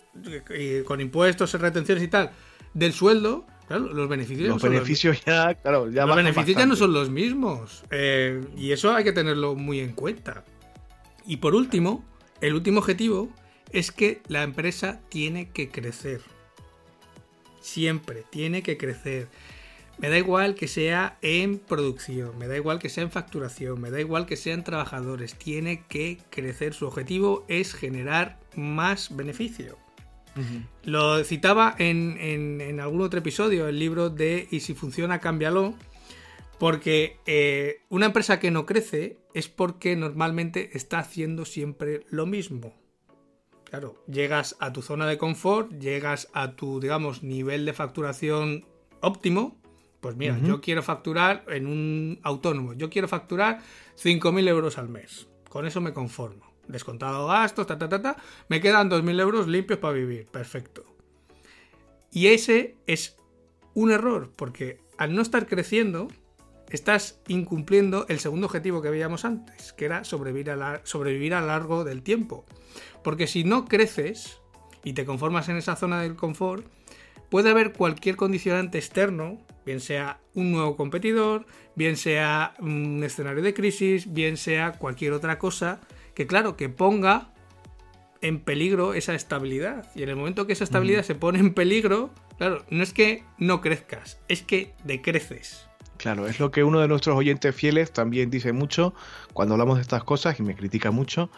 con impuestos, retenciones y tal, del sueldo, claro, los beneficios, los beneficios ya, claro, ya los beneficios ya no son los mismos. Eh, y eso hay que tenerlo muy en cuenta. Y por último, el último objetivo es que la empresa tiene que crecer. Siempre tiene que crecer. Me da igual que sea en producción, me da igual que sea en facturación, me da igual que sean trabajadores, tiene que crecer. Su objetivo es generar más beneficio. Lo citaba en, algún otro episodio, el libro de Y si funciona, cámbialo. Porque eh, una empresa que no crece es porque normalmente está haciendo siempre lo mismo. Claro, llegas a tu zona de confort, llegas a tu, digamos, nivel de facturación óptimo, pues mira, yo quiero facturar en un autónomo, yo quiero facturar 5.000 euros al mes. Con eso me conformo. Descontado gastos, ta, ta, ta, ta. Me quedan 2.000 euros limpios para vivir. Perfecto. Y ese es un error, porque al no estar creciendo, estás incumpliendo el segundo objetivo que veíamos antes, que era sobrevivir a, sobrevivir a lo largo del tiempo. Porque si no creces y te conformas en esa zona del confort, puede haber cualquier condicionante externo bien sea un nuevo competidor, bien sea un escenario de crisis, bien sea cualquier otra cosa que claro, que ponga en peligro esa estabilidad. Y en el momento que esa estabilidad se pone en peligro, claro, no es que no crezcas, es que decreces. Claro, es lo que uno de nuestros oyentes fieles también dice mucho cuando hablamos de estas cosas y me critica mucho.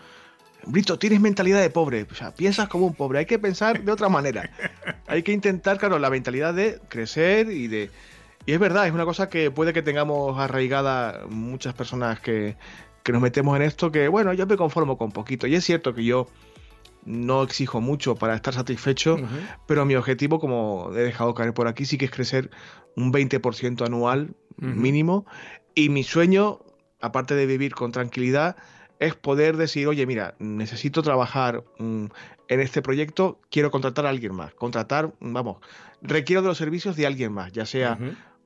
Brito, tienes mentalidad de pobre, o sea, piensas como un pobre, hay que pensar de otra manera. Hay que intentar, claro, la mentalidad de crecer y de... Y es verdad, es una cosa que puede que tengamos arraigada muchas personas que, que nos metemos en esto, que bueno, yo me conformo con poquito. Y es cierto que yo no exijo mucho para estar satisfecho, pero mi objetivo, como he dejado caer por aquí, sí que es crecer un 20% anual mínimo. Y mi sueño, aparte de vivir con tranquilidad, es poder decir, oye, mira, necesito trabajar mm, en este proyecto, quiero contratar a alguien más. Contratar, vamos, requiero de los servicios de alguien más, ya sea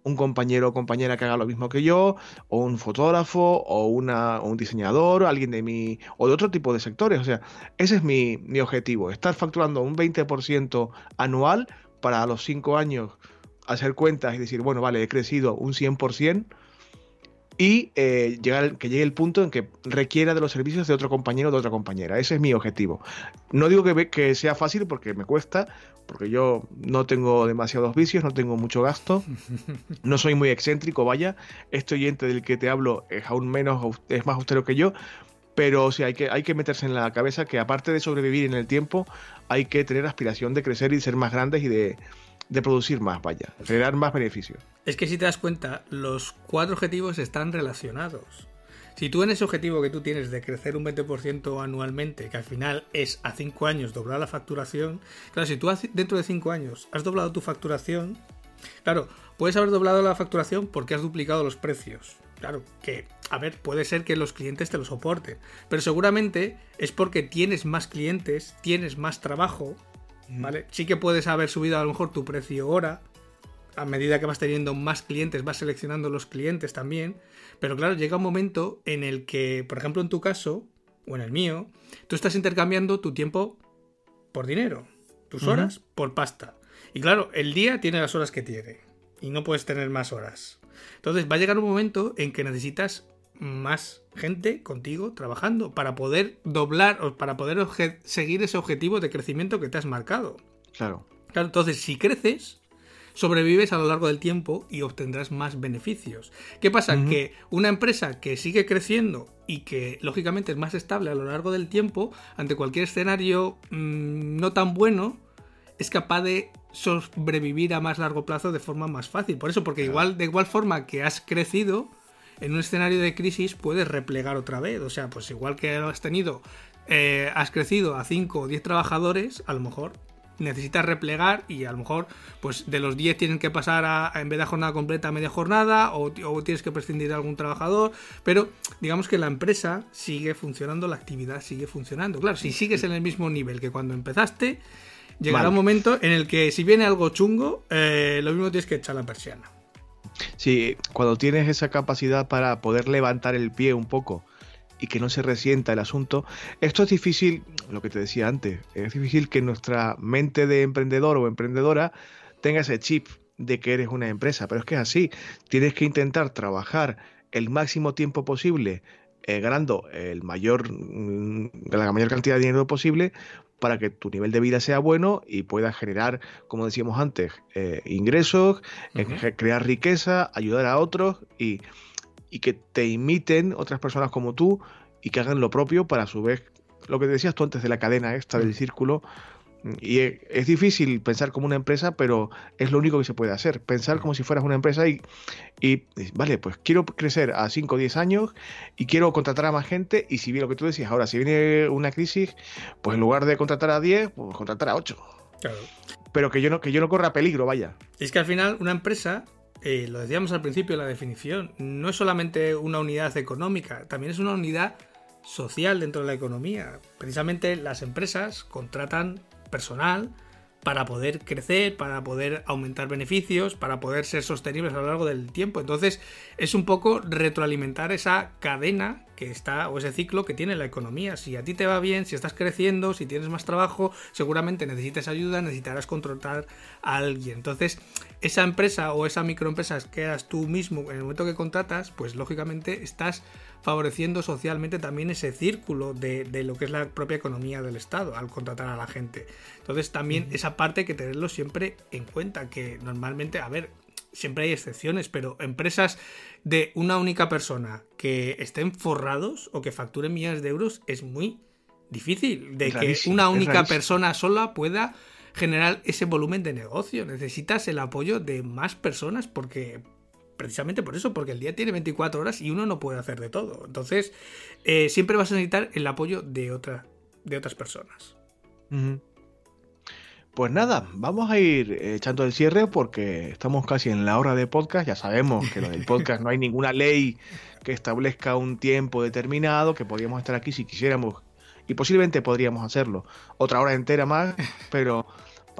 un compañero o compañera que haga lo mismo que yo, o un fotógrafo, o, una, un diseñador, o alguien de mi, o de otro tipo de sectores. O sea, ese es mi, mi objetivo, estar facturando un 20% anual para a los 5 años hacer cuentas y decir, bueno, vale, he crecido un 100% y eh, llegar, que llegue el punto en que requiera de los servicios de otro compañero o de otra compañera. Ese es mi objetivo. No digo que sea fácil porque me cuesta, porque yo no tengo demasiados vicios, no tengo mucho gasto, no soy muy excéntrico, vaya, este oyente del que te hablo es aún menos, es más austero que yo, pero o hay que, hay que meterse en la cabeza que aparte de sobrevivir en el tiempo, hay que tener aspiración de crecer y ser más grandes y de, de producir más, vaya, generar más beneficios. Es que si te das cuenta, los cuatro objetivos están relacionados. Si tú en ese objetivo que tú tienes de crecer un 20% anualmente, que al final es a 5 años doblar la facturación, claro, si tú dentro de 5 años has doblado tu facturación, claro, puedes haber doblado la facturación porque has duplicado los precios. Claro, que, a ver, puede ser que los clientes te lo soporten, pero seguramente es porque tienes más clientes, tienes más trabajo, ¿vale? Sí que puedes haber subido a lo mejor tu precio hora, a medida que vas teniendo más clientes, vas seleccionando los clientes también, pero claro, llega un momento en el que, por ejemplo, en tu caso, o en el mío, tú estás intercambiando tu tiempo por dinero, tus horas por pasta. Y claro, el día tiene las horas que tiene, y no puedes tener más horas. Entonces va a llegar un momento en que necesitas más gente contigo trabajando para poder doblar o para poder seguir ese objetivo de crecimiento que te has marcado. Claro. Claro, entonces si creces, sobrevives a lo largo del tiempo y obtendrás más beneficios. ¿Qué pasa? Que una empresa que sigue creciendo y que lógicamente es más estable a lo largo del tiempo, ante cualquier escenario mm, no tan bueno, es capaz de sobrevivir a más largo plazo de forma más fácil. Por eso, porque igual, de igual forma que has crecido, en un escenario de crisis puedes replegar otra vez. O sea, pues igual que has tenido, eh, has crecido a 5 o 10 trabajadores, a lo mejor necesitas replegar y a lo mejor pues de los 10 tienen que pasar a, en vez de jornada completa a media jornada o, tienes que prescindir de algún trabajador. Pero digamos que la empresa sigue funcionando la actividad sigue funcionando. Claro si sigues en el mismo nivel que cuando empezaste llegará un momento en el que si viene algo chungo eh, lo mismo tienes que echar la persiana. Sí, cuando tienes esa capacidad para poder levantar el pie un poco y que no se resienta el asunto, esto es difícil, lo que te decía antes, es difícil que nuestra mente de emprendedor o emprendedora tenga ese chip de que eres una empresa, pero es que es así, tienes que intentar trabajar el máximo tiempo posible eh, ganando el mayor, mm, la mayor cantidad de dinero posible para que tu nivel de vida sea bueno y puedas generar, como decíamos antes, eh, ingresos, eh, crear riqueza, ayudar a otros y, y, que te imiten otras personas como tú y que hagan lo propio para a su vez, lo que decías tú antes de la cadena esta del círculo, y es difícil pensar como una empresa, pero es lo único que se puede hacer. Pensar como si fueras una empresa y, y vale, pues quiero crecer a 5 o 10 años y quiero contratar a más gente. Y si bien lo que tú decías, ahora, si viene una crisis, pues en lugar de contratar a 10, pues contratar a 8. Claro. Pero que yo no, que yo no corra peligro, vaya. Es que al final una empresa eh, lo decíamos al principio la definición, no es solamente una unidad económica, también es una unidad social dentro de la economía. Precisamente las empresas contratan personal para poder crecer, para poder aumentar beneficios, para poder ser sostenibles a lo largo del tiempo. Entonces es un poco retroalimentar esa cadena que está o ese ciclo que tiene la economía. Si a ti te va bien, si estás creciendo, si tienes más trabajo, seguramente necesites ayuda, necesitarás contratar a alguien. Entonces esa empresa o esa microempresa que eras tú mismo en el momento que contratas, pues lógicamente estás favoreciendo socialmente también ese círculo de, lo que es la propia economía del Estado al contratar a la gente. Entonces también esa parte hay que tenerlo siempre en cuenta, que normalmente, a ver, siempre hay excepciones, pero empresas de una única persona que estén forrados o que facturen millones de euros es muy difícil de que una única persona sola pueda generar ese volumen de negocio. Necesitas el apoyo de más personas porque precisamente por eso, porque el día tiene 24 horas y uno no puede hacer de todo. Entonces, eh, siempre vas a necesitar el apoyo de, otra, de otras personas. Pues nada, vamos a ir echando el cierre porque estamos casi en la hora de podcast. Ya sabemos que lo del podcast no hay ninguna ley que establezca un tiempo determinado, que podríamos estar aquí si quisiéramos y posiblemente podríamos hacerlo otra hora entera más, pero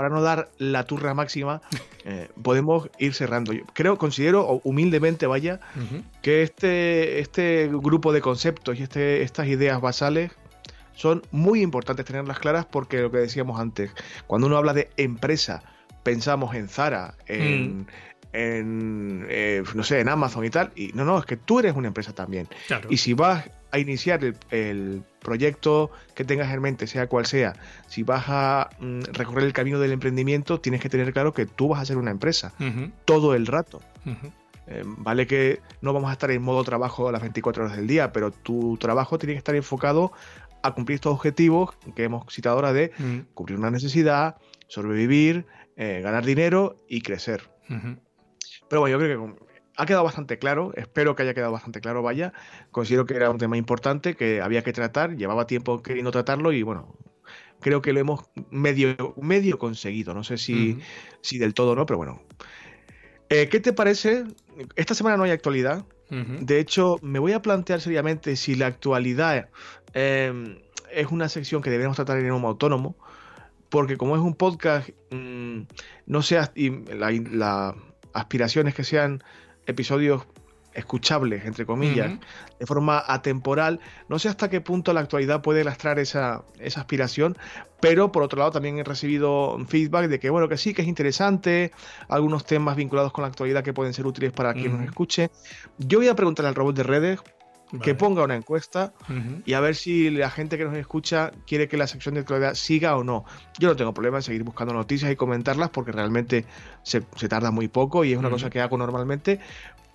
para no dar la turra máxima, eh, podemos ir cerrando. Yo creo, considero humildemente, vaya, que este, este grupo de conceptos y este, estas ideas basales son muy importantes tenerlas claras porque lo que decíamos antes, cuando uno habla de empresa, pensamos en Zara, en, mm. eh, no sé, en Amazon y tal, y no, no, es que tú eres una empresa también. Y si vas a iniciar el, proyecto que tengas en mente, sea cual sea, si vas a mm, recorrer el camino del emprendimiento, tienes que tener claro que tú vas a ser una empresa todo el rato. Eh, vale que no vamos a estar en modo trabajo las 24 horas del día, pero tu trabajo tiene que estar enfocado a cumplir estos objetivos que hemos citado ahora de cubrir una necesidad, sobrevivir, eh, ganar dinero y crecer. Pero bueno, yo creo que ha quedado bastante claro, espero que haya quedado bastante claro, vaya. Considero que era un tema importante que había que tratar, llevaba tiempo queriendo tratarlo y bueno, creo que lo hemos medio, medio conseguido. No sé si, si del todo o no, pero bueno. Eh, ¿Qué te parece? Esta semana no hay actualidad. De hecho, me voy a plantear seriamente si la actualidad Em, es una sección que debemos tratar en un autónomo, porque como es un podcast, mm, no y la, aspiración es que sean episodios escuchables, entre comillas, de forma atemporal. No sé hasta qué punto la actualidad puede lastrar esa, esa, aspiración, pero por otro lado también he recibido feedback de que, bueno, que sí, que es interesante, algunos temas vinculados con la actualidad que pueden ser útiles para quien nos escuche. Yo voy a preguntarle al robot de redes que ponga una encuesta y a ver si la gente que nos escucha quiere que la sección de actualidad siga o no. Yo no tengo problema en seguir buscando noticias y comentarlas porque realmente se, tarda muy poco y es una cosa que hago normalmente.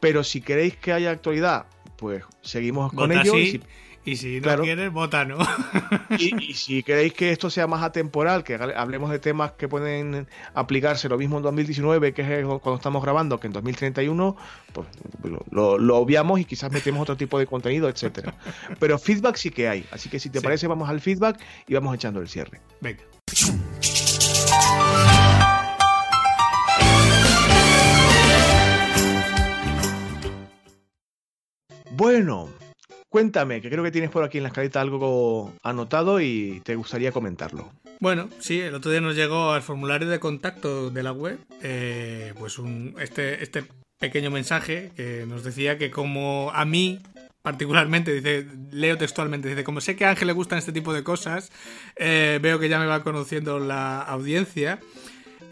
Pero si queréis que haya actualidad, pues seguimos con ello. Y si no quieres, vota no. Y, si queréis que esto sea más atemporal, que hablemos de temas que pueden aplicarse lo mismo en 2019, que es cuando estamos grabando, que en 2031, pues lo, obviamos y quizás metemos otro tipo de contenido, etcétera. Pero feedback sí que hay. Así que si te parece, vamos al feedback y vamos echando el cierre. Venga. Bueno, Cuéntame, que creo que tienes por aquí en la escaleta algo anotado y te gustaría comentarlo. Bueno, sí, el otro día nos llegó al formulario de contacto de la web, eh, pues este, este pequeño mensaje que nos decía que como a mí particularmente, dice, leo textualmente, dice, como sé que a Ángel le gustan este tipo de cosas, eh, veo que ya me va conociendo la audiencia,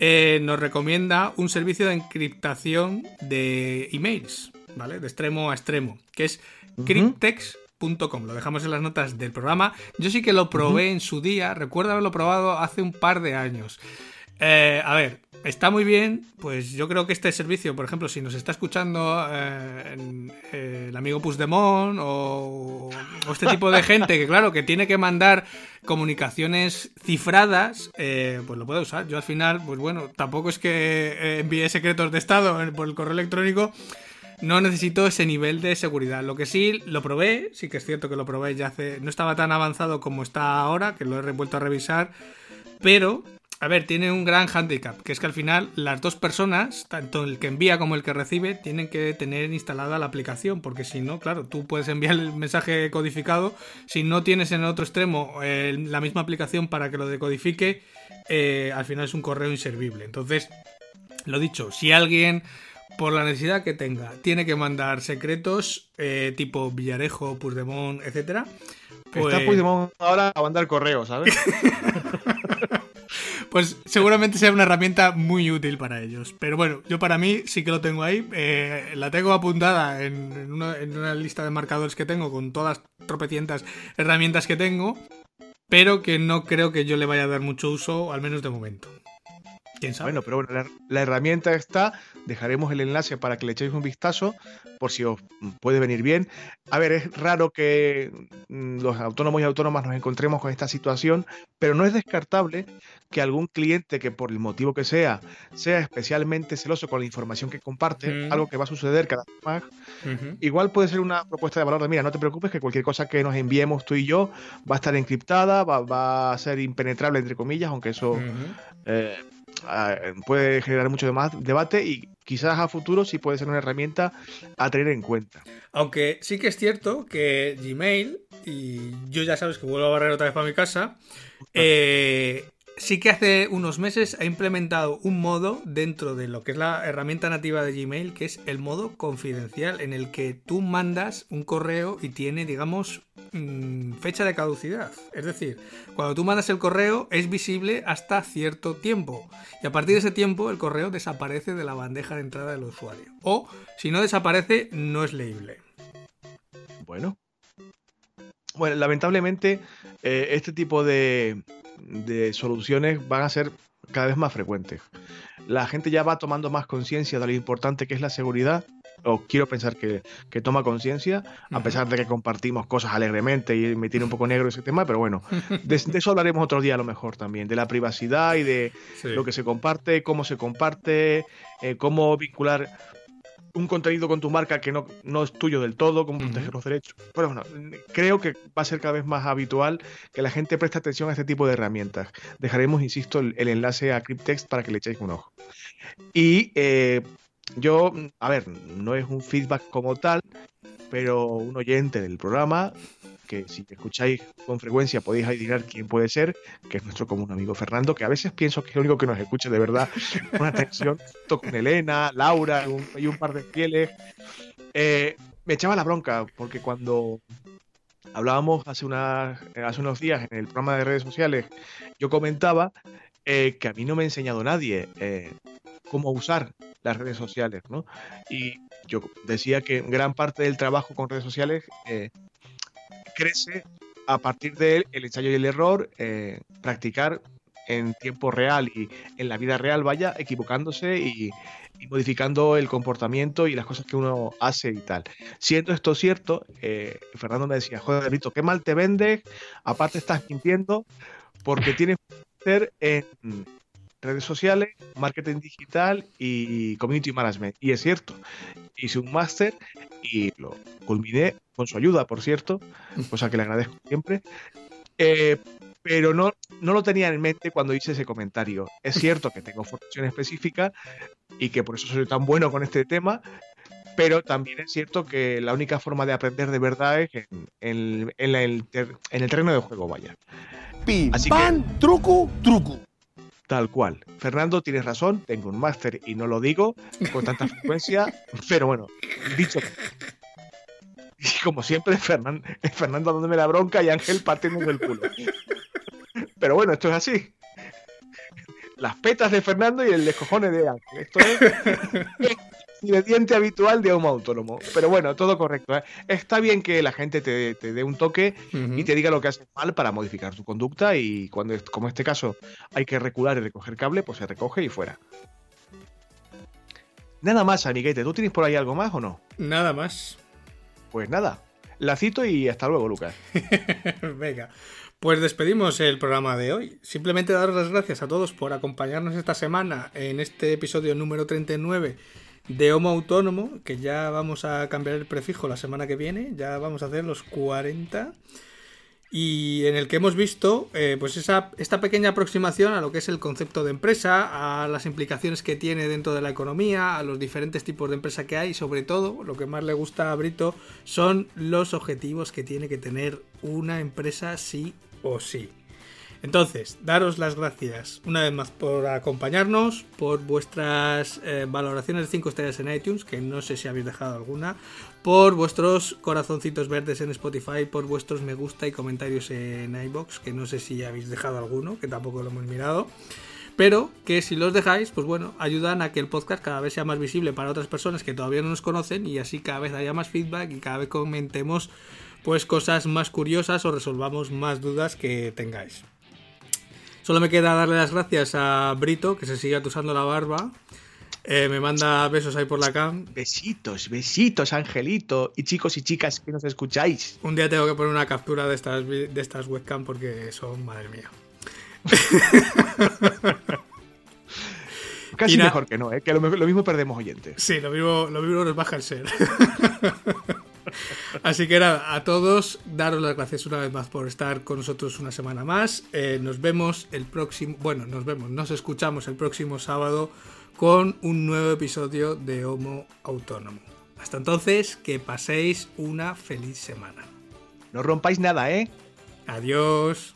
eh, nos recomienda un servicio de encriptación de emails, ¿vale? De extremo a extremo, que es Cryptex.com, lo dejamos en las notas del programa. Yo sí que lo probé en su día, recuerdo haberlo probado hace un par de años. Eh, a ver, está muy bien, pues yo creo que este servicio, por ejemplo, si nos está escuchando eh, eh, el amigo Pusdemon o, o, este tipo de gente que, claro, que tiene que mandar comunicaciones cifradas, pues lo puede usar. Yo al final, pues bueno, tampoco es que envíe secretos de Estado por el correo electrónico, no necesito ese nivel de seguridad. Lo que sí lo probé, sí que es cierto que lo probé ya hace. No estaba tan avanzado como está ahora, que lo he vuelto a revisar. Pero, a ver, tiene un gran handicap, que es que al final las dos personas, tanto el que envía como el que recibe, tienen que tener instalada la aplicación, porque si no, claro, tú puedes enviar el mensaje codificado, si no tienes en el otro extremo la misma aplicación para que lo decodifique, eh, al final es un correo inservible. Entonces, lo dicho, si alguien por la necesidad que tenga, tiene que mandar secretos eh, tipo Villarejo, Puigdemont, etcétera. Pues... Está Puigdemont ahora a mandar correos, ¿sabes? pues seguramente sea una herramienta muy útil para ellos. Pero bueno, yo para mí sí que lo tengo ahí. Eh, la tengo apuntada en, una, en, una, lista de marcadores que tengo con todas tropecientas herramientas que tengo. Pero que no creo que yo le vaya a dar mucho uso, al menos de momento. Bueno, pero bueno, la, herramienta está. Dejaremos el enlace para que le echéis un vistazo por si os puede venir bien. A ver, es raro que mm, los autónomos y autónomas nos encontremos con esta situación, pero no es descartable que algún cliente que por el motivo que sea, sea especialmente celoso con la información que comparte, algo que va a suceder cada vez más, igual puede ser una propuesta de valor de, mira, no te preocupes que cualquier cosa que nos enviemos tú y yo va a estar encriptada, va, a ser impenetrable, entre comillas, aunque eso puede generar mucho más debate y quizás a futuro sí puede ser una herramienta a tener en cuenta. Aunque sí que es cierto que Gmail, y yo ya sabes que vuelvo a barrer otra vez para mi casa, eh, sí que hace unos meses ha implementado un modo dentro de lo que es la herramienta nativa de Gmail, que es el modo confidencial, en el que tú mandas un correo y tiene, digamos, mm, fecha de caducidad. Es decir, cuando tú mandas el correo es visible hasta cierto tiempo. Y a partir de ese tiempo el correo desaparece de la bandeja de entrada del usuario. O si no desaparece, no es leíble. Bueno. Bueno, lamentablemente eh, este tipo de, de soluciones van a ser cada vez más frecuentes. La gente ya va tomando más conciencia de lo importante que es la seguridad, o quiero pensar que, toma conciencia, a pesar de que compartimos cosas alegremente y me tiene un poco negro ese tema, pero bueno, de, eso hablaremos otro día a lo mejor también, de la privacidad y de lo que se comparte, cómo se comparte, eh, cómo vincular un contenido con tu marca que no, no es tuyo del todo, como proteger los derechos. Pero bueno, creo que va a ser cada vez más habitual que la gente preste atención a este tipo de herramientas. Dejaremos, insisto, el, enlace a Cryptext para que le echéis un ojo. Y eh, yo, a ver, no es un feedback como tal, pero un oyente del programa que si escucháis con frecuencia podéis adivinar quién puede ser, que es nuestro común amigo Fernando, que a veces pienso que es el único que nos escucha de verdad con atención, con Elena, Laura y un par de fieles. Eh, me echaba la bronca porque cuando hablábamos hace, hace unos días en el programa de redes sociales, yo comentaba eh, que a mí no me ha enseñado nadie eh, cómo usar las redes sociales, ¿no? Y yo decía que gran parte del trabajo con redes sociales crece a partir de el ensayo y el error, eh, practicar en tiempo real y en la vida real, vaya, equivocándose y, modificando el comportamiento y las cosas que uno hace y tal. Siendo esto cierto, eh, Fernando me decía, joder, Rito, qué mal te vendes, aparte estás mintiendo, porque tienes que hacer en redes sociales, marketing digital y community management. Y es cierto, hice un máster y lo culminé con su ayuda, por cierto, cosa que le agradezco siempre. Eh, pero no, no lo tenía en mente cuando hice ese comentario. Es cierto que tengo formación específica y que por eso soy tan bueno con este tema, pero también es cierto que la única forma de aprender de verdad es en, el, en el, terreno de juego, vaya. Pim, Así truco, truco. Tal cual. Fernando, tienes razón, tengo un máster y no lo digo con tanta frecuencia, pero bueno, dicho y como siempre, Fernando, Fernando dándome la bronca y Ángel partiendo el culo. Pero bueno, esto es así. Las petas de Fernando y el descojone de Ángel. Esto es ingrediente habitual de un autónomo. Pero bueno, todo correcto. ¿eh? Está bien que la gente te, dé un toque y te diga lo que haces mal para modificar tu conducta y cuando, como en este caso, hay que recular y recoger cable, pues se recoge y fuera. Nada más, amiguete. ¿Tú tienes por ahí algo más o no? Nada más. Pues nada, la cito y hasta luego, Lucas. Venga, pues despedimos el programa de hoy. Simplemente daros las gracias a todos por acompañarnos esta semana en este episodio número 39 de Homo Autónomo, que ya vamos a cambiar el prefijo la semana que viene, ya vamos a hacer los 40 y en el que hemos visto eh, pues esa, esta pequeña aproximación a lo que es el concepto de empresa, a las implicaciones que tiene dentro de la economía, a los diferentes tipos de empresa que hay y sobre todo lo que más le gusta a Brito son los objetivos que tiene que tener una empresa sí o sí. Entonces, daros las gracias una vez más por acompañarnos, por vuestras eh, valoraciones de 5 estrellas en iTunes, que no sé si habéis dejado alguna, por vuestros corazoncitos verdes en Spotify, por vuestros me gusta y comentarios en iBox, que no sé si habéis dejado alguno, que tampoco lo hemos mirado. Pero que si los dejáis, pues bueno, ayudan a que el podcast cada vez sea más visible para otras personas que todavía no nos conocen y así cada vez haya más feedback y cada vez comentemos pues cosas más curiosas o resolvamos más dudas que tengáis. Solo me queda darle las gracias a Brito, que se sigue atusando la barba. Eh, me manda besos ahí por la cam. Besitos, besitos, Angelito. Y chicos y chicas que nos escucháis. Un día tengo que poner una captura de estas, de estas webcam porque son, madre mía. Casi mejor que no, ¿eh? que lo, mismo perdemos oyentes. Sí, lo mismo, lo mismo nos baja el ser. Así que nada, a todos, daros las gracias una vez más por estar con nosotros una semana más. Eh, nos vemos el próximo, bueno, nos vemos, nos escuchamos el próximo sábado con un nuevo episodio de Homo Autónomo. Hasta entonces, que paséis una feliz semana. No rompáis nada, ¿eh? Adiós.